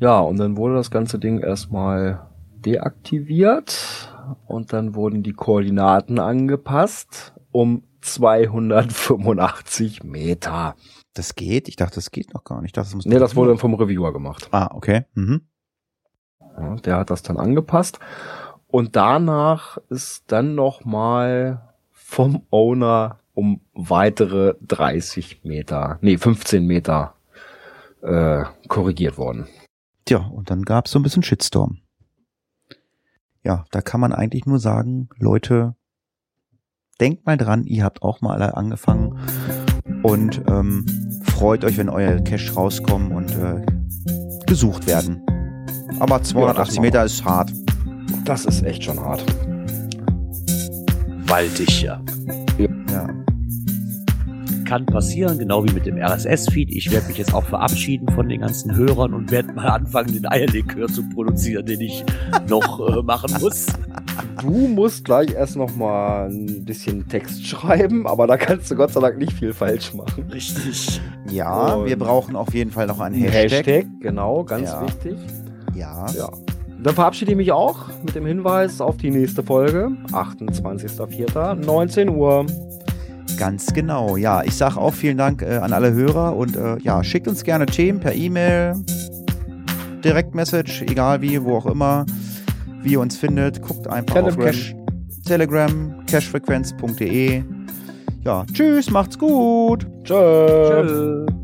Ja, und dann wurde das ganze Ding erstmal deaktiviert und dann wurden die Koordinaten angepasst um 285 Meter. Das geht? Ich dachte, das geht noch gar nicht. Ich dachte, das muss Nee, das wurde vom Reviewer gemacht. Ah, okay. Mhm. Ja, der hat das dann angepasst. Und danach ist dann noch mal vom Owner um weitere 30 Meter, nee, 15 Meter äh, korrigiert worden. Tja, und dann gab's so ein bisschen Shitstorm. Ja, da kann man eigentlich nur sagen, Leute, denkt mal dran, ihr habt auch mal alle angefangen und ähm, freut euch, wenn euer Cash rauskommen und äh, gesucht werden. Aber 280 Ja, Meter ist hart. Das ist echt schon hart. Waldig, ja. Ja. Kann passieren, genau wie mit dem RSS-Feed. Ich werde mich jetzt auch verabschieden von den ganzen Hörern und werde mal anfangen, den Eierlikör zu produzieren, den ich noch äh, machen muss. Du musst gleich erst noch mal ein bisschen Text schreiben, aber da kannst du Gott sei Dank nicht viel falsch machen. Richtig. Ja, Und- wir brauchen auf jeden Fall noch einen Ein Hashtag. genau, ganz Ja. wichtig. Ja. Ja. Dann verabschiede ich mich auch mit dem Hinweis auf die nächste Folge, 28.04., 19 Uhr. Ganz genau. Ja, ich sage auch vielen Dank äh, an alle Hörer und äh, ja, schickt uns gerne Themen per E-Mail, Direktmessage, egal wie, wo auch immer, wie ihr uns findet. Guckt einfach Telegram. auf Cash, Telegram, cashfrequenz.de. Ja, tschüss, macht's gut. Tschö. Tschö.